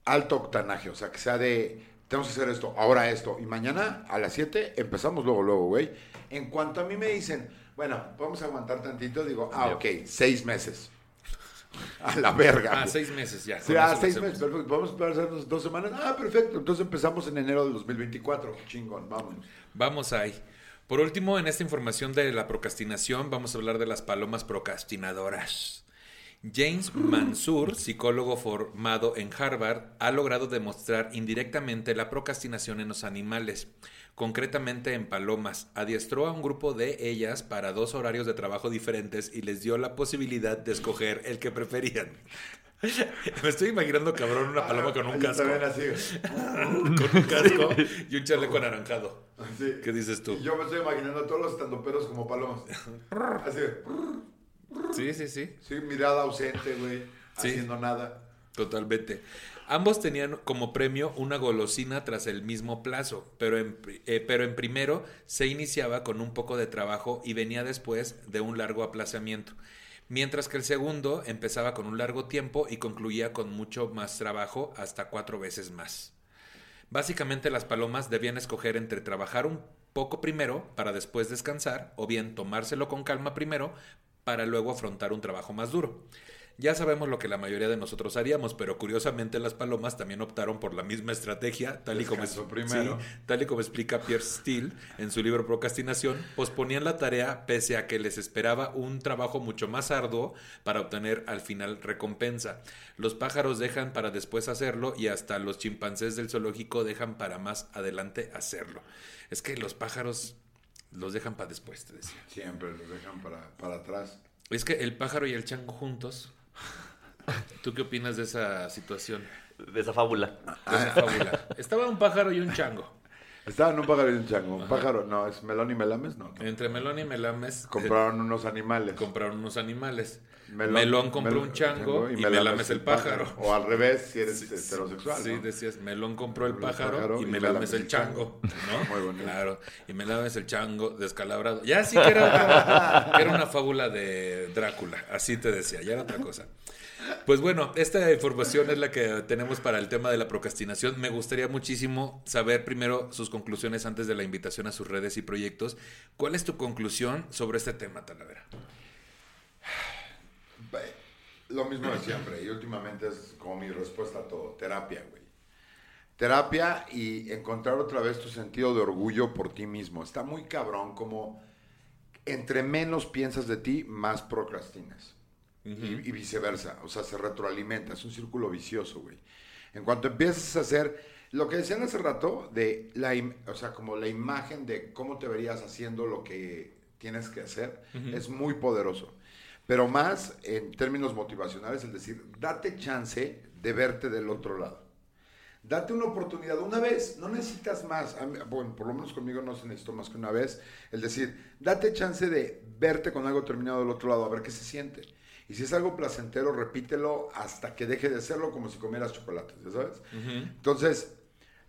alto octanaje, o sea, que sea de, tenemos que hacer esto, ahora esto, y mañana a las 7 empezamos luego, luego, güey. En cuanto a mí me dicen, Bueno, vamos a aguantar tantito. Digo, ah, ok, seis meses. A la verga. Ah, seis meses ya. Sí, ah, seis meses. perfecto. Vamos a hacernos dos semanas. Ah, perfecto. Entonces empezamos en enero del 2024. Chingón, vámonos. Vamos ahí. Por último, en esta información de la procrastinación, vamos a hablar de las palomas procrastinadoras. James Mansour, psicólogo formado en Harvard, ha logrado demostrar indirectamente la procrastinación en los animales, concretamente en palomas. Adiestró a un grupo de ellas para dos horarios de trabajo diferentes y les dio la posibilidad de escoger el que preferían. Me estoy imaginando, cabrón, una paloma con un casco. así. Con un casco y un chaleco anaranjado. Sí. ¿Qué dices tú? Yo me estoy imaginando a todos los estandoperos como palomas. Así. Sí, sí, sí. Sí, mirada ausente, güey. Sí. Haciendo nada. Totalmente. Ambos tenían como premio una golosina tras el mismo plazo, pero en, eh, pero en primero se iniciaba con un poco de trabajo y venía después de un largo aplazamiento, mientras que el segundo empezaba con un largo tiempo y concluía con mucho más trabajo, hasta cuatro veces más. Básicamente las palomas debían escoger entre trabajar un poco primero para después descansar o bien tomárselo con calma primero para luego afrontar un trabajo más duro. Ya sabemos lo que la mayoría de nosotros haríamos, pero curiosamente las palomas también optaron por la misma estrategia, tal y como, Descanso primero. sí, tal y como explica Pierre Steele en su libro Procrastinación, posponían la tarea pese a que les esperaba un trabajo mucho más arduo para obtener al final recompensa. Los pájaros dejan para después hacerlo y hasta los chimpancés del zoológico dejan para más adelante hacerlo. Es que los pájaros los dejan para después, te decía. Siempre los dejan para, para atrás. Es que el pájaro y el chango juntos. ¿Tú qué opinas de esa situación? De esa fábula. De esa fábula. Estaba un pájaro y un chango. Estaban un pájaro y un chango. Un pájaro, no, es melón y melames, no. Entre Melón y Melames eh, Compraron unos animales. compraron unos animales. Melón, Melón, compró un chango y, Melames el pájaro. O al revés, si eres heterosexual. Sí, ¿no? decías, Melón compró el pájaro, pájaro y y Melames Melames el chango, ¿no? Muy bonito. Claro, y Melames el chango descalabrado. Ya sí que era, que era una fábula de Drácula, así te decía, ya era otra cosa. Pues bueno, esta información es la que tenemos para el tema de la procrastinación. Me gustaría muchísimo saber primero sus conclusiones antes de la invitación a sus redes y proyectos. ¿Cuál es tu conclusión sobre este tema, Talavera? Ve, Lo mismo de siempre. Y últimamente es como mi respuesta a todo. Terapia, güey. Terapia y encontrar otra vez tu sentido de orgullo por ti mismo. Está muy cabrón como entre menos piensas de ti, más procrastinas. Y, y viceversa. O sea, se retroalimenta. Es un círculo vicioso, güey. En cuanto empiezas a hacer lo que decían hace rato, de la, o sea, como la imagen de cómo te verías haciendo lo que tienes que hacer, es muy poderoso. Pero más en términos motivacionales, es decir, date chance de verte del otro lado. Date una oportunidad una vez, no necesitas más. Mí- bueno, por lo menos conmigo no se necesitó más que una vez. El decir, date chance de verte con algo terminado del otro lado, a ver qué se siente. Y si es algo placentero, repítelo hasta que deje de serlo como si comieras chocolates, ¿ya sabes? Entonces,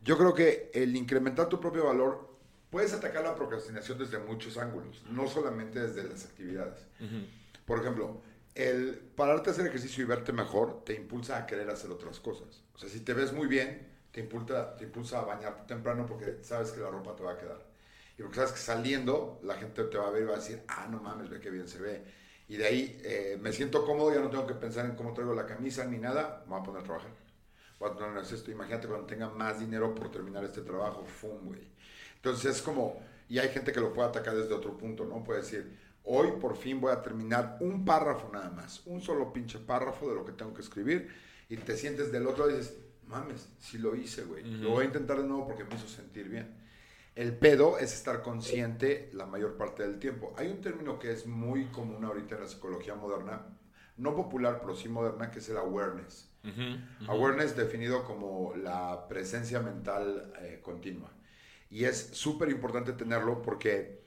yo creo que el incrementar tu propio valor, puedes atacar la procrastinación desde muchos ángulos, no solamente desde las actividades. Por ejemplo, el pararte a hacer ejercicio y verte mejor te impulsa a querer hacer otras cosas. O sea, si te ves muy bien, te impulsa, te impulsa a bañarte temprano porque sabes que la ropa te va a quedar. Y porque sabes que saliendo la gente te va a ver y va a decir, ah, no mames, ve qué bien se ve. Y de ahí eh, me siento cómodo, ya no tengo que pensar en cómo traigo la camisa ni nada, me voy a poner a trabajar. Voy a poner esto. Imagínate cuando tenga más dinero por terminar este trabajo, fum, güey. Entonces es como, y hay gente que lo puede atacar desde otro punto, ¿no? Puede decir, hoy por fin voy a terminar un párrafo nada más, un solo pinche párrafo de lo que tengo que escribir, y te sientes del otro lado y dices, mames, sí lo hice, güey. Lo voy a intentar de nuevo porque me hizo sentir bien. El pedo es estar consciente la mayor parte del tiempo. Hay un término que es muy común ahorita en la psicología moderna, no popular, pero sí moderna, que es el awareness. Awareness definido como la presencia mental eh, continua. Y es súper importante tenerlo porque,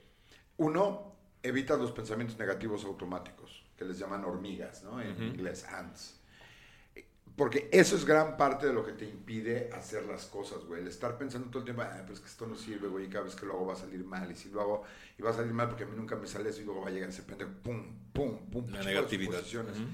uno, evitas los pensamientos negativos automáticos, que les llaman hormigas, ¿no? En inglés, ants. Porque eso es gran parte de lo que te impide hacer las cosas, güey. El estar pensando todo el tiempo, ah, pues que esto no sirve, güey, y cada vez que lo hago va a salir mal. Y si lo hago, y va a salir mal porque a mí nunca me sale eso y luego va a llegar ese pendejo, pum, pum, pum. La negatividad. suposiciones. Ujú.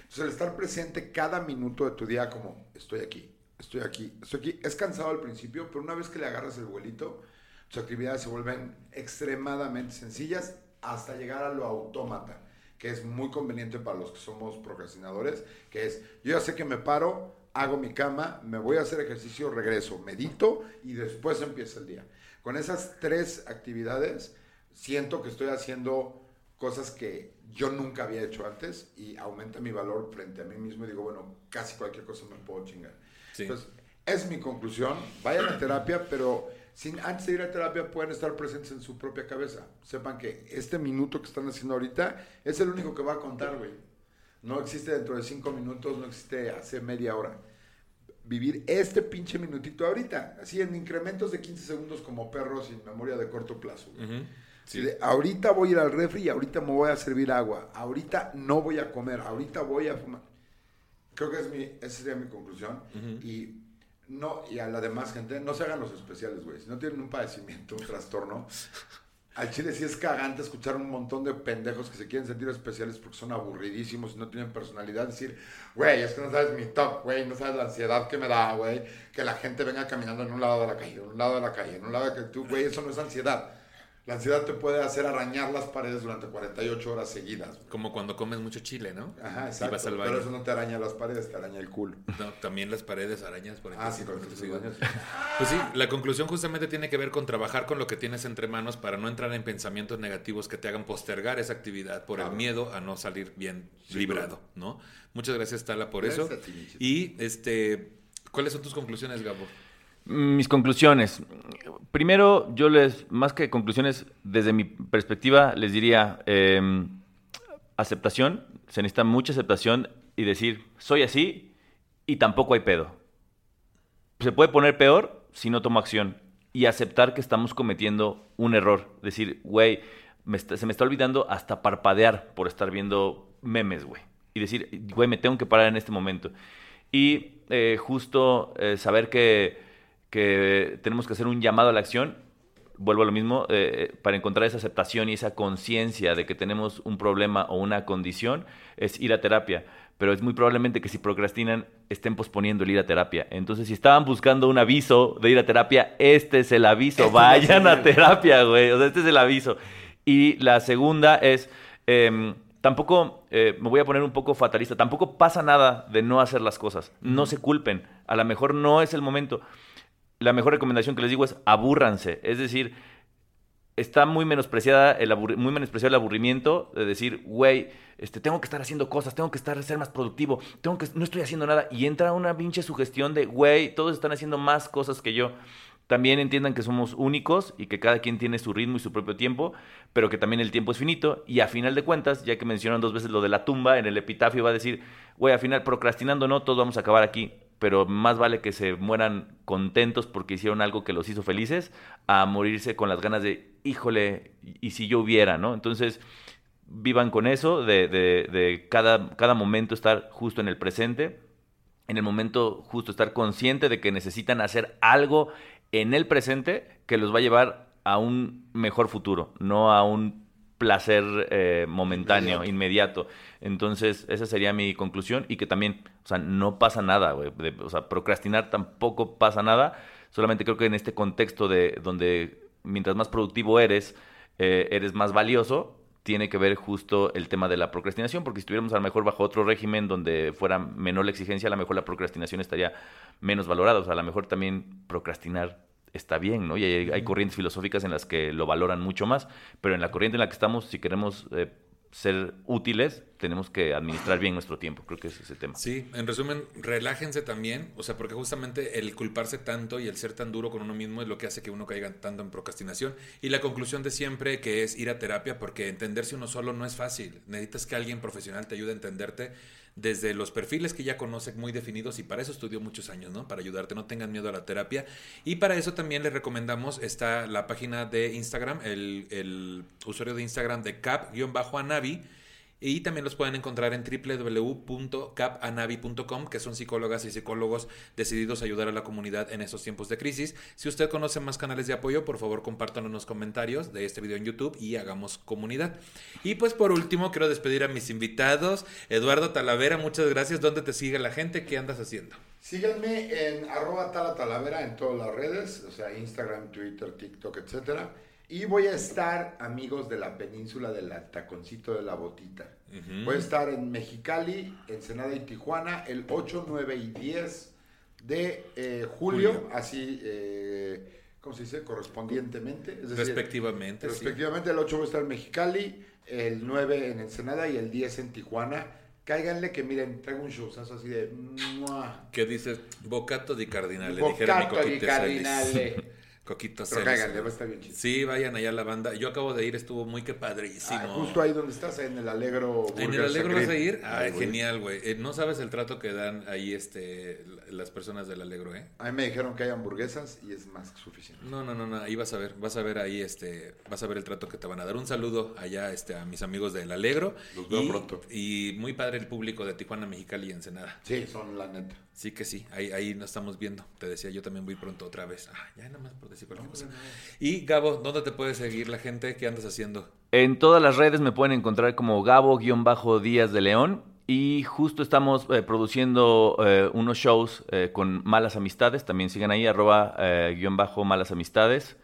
Entonces, el estar presente cada minuto de tu día como, estoy aquí, estoy aquí, estoy aquí. Es cansado al principio, pero una vez que le agarras el vuelito, tus actividades se vuelven extremadamente sencillas hasta llegar a lo autómata, que es muy conveniente para los que somos procrastinadores, que es, yo ya sé que me paro, hago mi cama, me voy a hacer ejercicio, regreso, medito y después empieza el día. Con esas tres actividades, siento que estoy haciendo cosas que yo nunca había hecho antes y aumenta mi valor frente a mí mismo y digo, bueno, casi cualquier cosa me puedo chingar. Entonces, es mi conclusión, vayan a terapia, pero sin, antes de ir a terapia pueden estar presentes en su propia cabeza. Sepan que este minuto que están haciendo ahorita es el único que va a contar, güey. No existe dentro de cinco minutos, no existe hace media hora. Vivir este pinche minutito ahorita, así en incrementos de 15 segundos como perros sin memoria de corto plazo. ahorita voy a ir al refri y ahorita me voy a servir agua. Ahorita no voy a comer, ahorita voy a fumar. Creo que es mi, esa sería mi conclusión. Y no, y a la demás gente, no se hagan los especiales, güey. Si no tienen un padecimiento, un trastorno, al chile sí es cagante escuchar un montón de pendejos que se quieren sentir especiales porque son aburridísimos y no tienen personalidad. Decir, güey, es que no sabes mi top, güey, no sabes la ansiedad que me da, güey. Que la gente venga caminando en un lado de la calle, en un lado de la calle, en un lado de que tú, güey, eso no es ansiedad. La ansiedad te puede hacer arañar las paredes durante 48 horas seguidas. Como cuando comes mucho chile, ¿no? Ajá, exacto. Pero eso no te araña las paredes, te araña el culo. No, también las paredes arañas por Ah, sí, con Pues sí, la conclusión justamente tiene que ver con trabajar con lo que tienes entre manos para no entrar en pensamientos negativos que te hagan postergar esa actividad por el miedo a no salir bien librado, ¿no? Muchas gracias, Tala, por eso. y este, ¿cuáles son tus conclusiones, Gabo? Mis conclusiones. Primero, yo les, más que conclusiones, desde mi perspectiva, les diría em, aceptación. Se necesita mucha aceptación y decir, soy así y tampoco hay pedo. Se puede poner peor si no tomo acción y aceptar que estamos cometiendo un error. Decir, güey, se me está olvidando hasta parpadear por estar viendo memes, güey. Y decir, güey, me tengo que parar en este momento. Y eh, justo eh, saber que que tenemos que hacer un llamado a la acción, vuelvo a lo mismo, eh, para encontrar esa aceptación y esa conciencia de que tenemos un problema o una condición, es ir a terapia. Pero es muy probablemente que si procrastinan estén posponiendo el ir a terapia. Entonces, si estaban buscando un aviso de ir a terapia, este es el aviso. Este Vayan a terapia, güey. O sea, este es el aviso. Y la segunda es, em, tampoco, eh, me voy a poner un poco fatalista, tampoco pasa nada de no hacer las cosas. No se culpen. A lo mejor no es el momento la mejor recomendación que les digo es abúrranse. Es decir, está muy menospreciada el muy menospreciado el aburrimiento de decir, güey, este, tengo que estar haciendo cosas, tengo que estar ser más productivo, tengo que no estoy haciendo nada y entra una pinche sugestión de, güey, todos están haciendo más cosas que yo. También entiendan que somos únicos y que cada quien tiene su ritmo y su propio tiempo, pero que también el tiempo es finito y a final de cuentas, ya que mencionan dos veces lo de la tumba, en el epitafio va a decir, güey, al final procrastinando no, todos vamos a acabar aquí pero más vale que se mueran contentos porque hicieron algo que los hizo felices a morirse con las ganas de, híjole, y si yo hubiera, ¿no? Entonces, vivan con eso, de, de, cada, cada momento estar justo en el presente, en el momento justo estar consciente de que necesitan hacer algo en el presente que los va a llevar a un mejor futuro, no a un placer eh, momentáneo, inmediato. Entonces, esa sería mi conclusión y que también, o sea, no pasa nada, güey. O sea, procrastinar tampoco pasa nada. Solamente creo que en este contexto de donde mientras más productivo eres, eh, eres más valioso, tiene que ver justo el tema de la procrastinación, porque si estuviéramos a lo mejor bajo otro régimen donde fuera menor la exigencia, a lo mejor la procrastinación estaría menos valorada. O sea, a lo mejor también procrastinar está bien, ¿no? Y hay, corrientes filosóficas en las que lo valoran mucho más, pero en la corriente en la que estamos, si queremos eh, ser útiles, tenemos que administrar bien nuestro tiempo. Creo que ese es el tema. Sí, en resumen, relájense también, o sea, porque justamente el culparse tanto y el ser tan duro con uno mismo es lo que hace que uno caiga tanto en procrastinación. Y la conclusión de siempre que es ir a terapia, porque entenderse uno solo no es fácil. Necesitas que alguien profesional te ayude a entenderte desde los perfiles que ya conoce muy definidos y para eso estudió muchos años, ¿no? Para ayudarte, no tengan miedo a la terapia. Y para eso también les recomendamos, está la página de Instagram, el, el usuario de Instagram de cap-anavi y también los pueden encontrar en www.capanavi.com, que son psicólogas y psicólogos decididos a ayudar a la comunidad en estos tiempos de crisis. Si usted conoce más canales de apoyo, por favor compártanlo en los comentarios de este video en YouTube y hagamos comunidad. Y pues por último, quiero despedir a mis invitados. Eduardo Talavera, muchas gracias. ¿Dónde te sigue la gente? ¿Qué andas haciendo? Síganme en arroba talatalavera en todas las redes, o sea, Instagram, Twitter, TikTok, etcétera. Y voy a estar, amigos de la península del Taconcito de la Botita. Voy a estar en Mexicali, Ensenada y Tijuana el 8, 9 y 10 de eh, julio, así, eh, ¿cómo se dice? Correspondientemente. Es decir, Respectivamente. sí. Respectivamente, el 8 voy a estar en Mexicali, el 9 en Ensenada y el 10 en Tijuana. Cáiganle que miren, traigo un showzazo así de... ¿Qué dices? Bocato di Cardinale, Bocato di. Cardinale. Coquito Pero Celis. cáiganle, va a estar bien chido. Sí, vayan allá a la banda. Yo acabo de ir, estuvo muy que padrísimo. Ah, justo ahí donde estás, en el Alegro. ¿En el Alegro vas a ir? Ay, genial, güey. Eh, no sabes el trato que dan ahí este, las personas del Alegro, ¿eh? A mí me dijeron que hay hamburguesas y es más que suficiente. No, no, no, no, ahí vas a ver, vas a ver ahí, este, vas a ver el trato que te van a dar. Un saludo allá, este, a mis amigos del Alegro. Los veo y, pronto. Y muy padre el público de Tijuana, Mexicali y Ensenada. Sí, son la neta. Sí que sí, ahí, ahí nos estamos viendo. Te decía, yo también voy pronto otra vez. Ah, ya nada más por decir cualquier cosa. Y Gabo, ¿dónde te puede seguir la gente? ¿Qué andas haciendo? En todas las redes me pueden encontrar como Gabo-Díaz de León. Y justo estamos eh, produciendo eh, unos shows eh, con Malas Amistades. También sigan ahí, arroba eh, guion bajo Malas Amistades.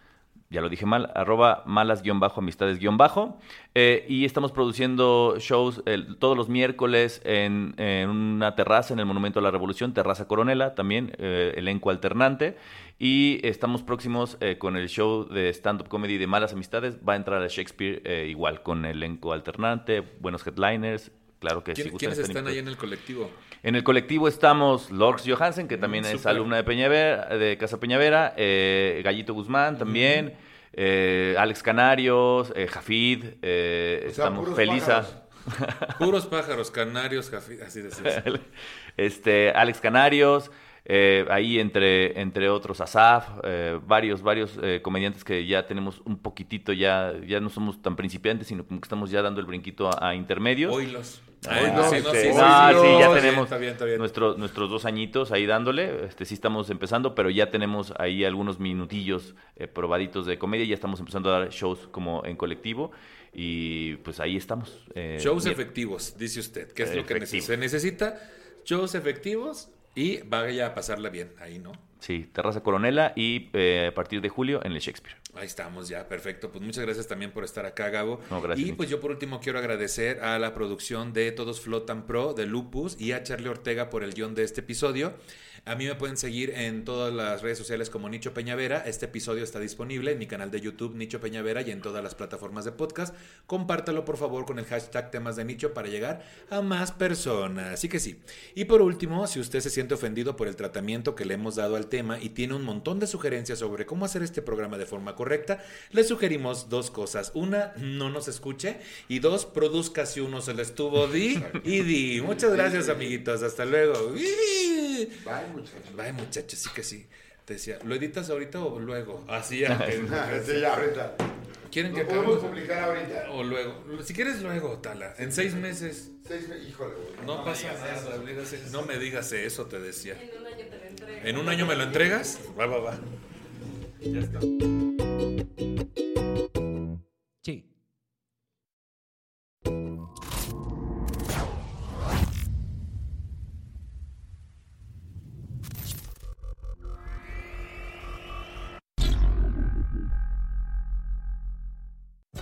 Ya lo dije mal, arroba malas guion bajo amistades guion bajo. Eh, y estamos produciendo shows todos los miércoles en, una terraza en el Monumento a la Revolución, Terraza Coronela, también eh, elenco alternante. Y estamos próximos eh, con el show de stand-up comedy de Malas Amistades. Va a entrar a Shakespeare igual, con elenco alternante, buenos headliners. Claro que ¿Quién- si ¿Quiénes están ahí en el colectivo? En el colectivo estamos Lorx Johansen, que también es súper. alumna de Peñavera, de Casa Peñavera, eh, Gallito Guzmán también, eh, Alex Canarios, eh, Jafid, eh, O sea, estamos Felisa, Puros pájaros, canarios, jafi- así decías. este, Alex Canarios, eh, ahí entre, entre otros Asaf, eh, varios, varios eh, comediantes que ya tenemos un poquitito, ya, ya no somos tan principiantes, sino como que estamos ya dando el brinquito a, a intermedios. Oílos. Ah, Ay, no, sí, no, sí, sí, no, sí, sí, ya tenemos Está bien, está bien. Nuestros, nuestros dos añitos ahí dándole. Este, sí estamos empezando, pero ya tenemos ahí algunos minutillos eh, probaditos de comedia. Ya estamos empezando a dar shows como en colectivo. Y pues ahí estamos. eh, Shows bien. efectivos, dice usted. ¿Qué es lo que se necesita? Shows efectivos y vaya a pasarla bien ahí, ¿no? Sí, Terraza Coronela y eh, a partir de julio en el Shakespeare. Ahí estamos ya, perfecto. Pues muchas gracias también por estar acá, Gabo. No, gracias, y pues yo por último quiero agradecer a la producción de Todos Flotan Pro de Lupus y a Charlie Ortega por el guion de este episodio. A mí me pueden seguir en todas las redes sociales como Nicho Peñavera. Este episodio está disponible en mi canal de YouTube Nicho Peñavera y en todas las plataformas de podcast. Compártalo por favor con el hashtag temas de nicho para llegar a más personas. Así que sí. Y por último, si usted se siente ofendido por el tratamiento que le hemos dado al tema y tiene un montón de sugerencias sobre cómo hacer este programa de forma correcta, le sugerimos dos cosas. Una, no nos escuche. Y dos, produzca si uno se le estuvo di y di. Muchas gracias, amiguitos. Hasta luego. Bye, muchachos. Bye, muchachos, sí que sí. Te decía, ¿lo editas ahorita o luego? Así ya. sí, ya, ahorita. ¿Quieren ¿Lo que podemos acabemos? publicar ahorita? O luego. Si quieres, luego, Tala. En seis meses. Seis me- Híjole, güey. No pasa nada. No me digas eso, te decía. En un año te lo entrego. ¿En un año me lo entregas? Va, va, va. Ya está. Sí.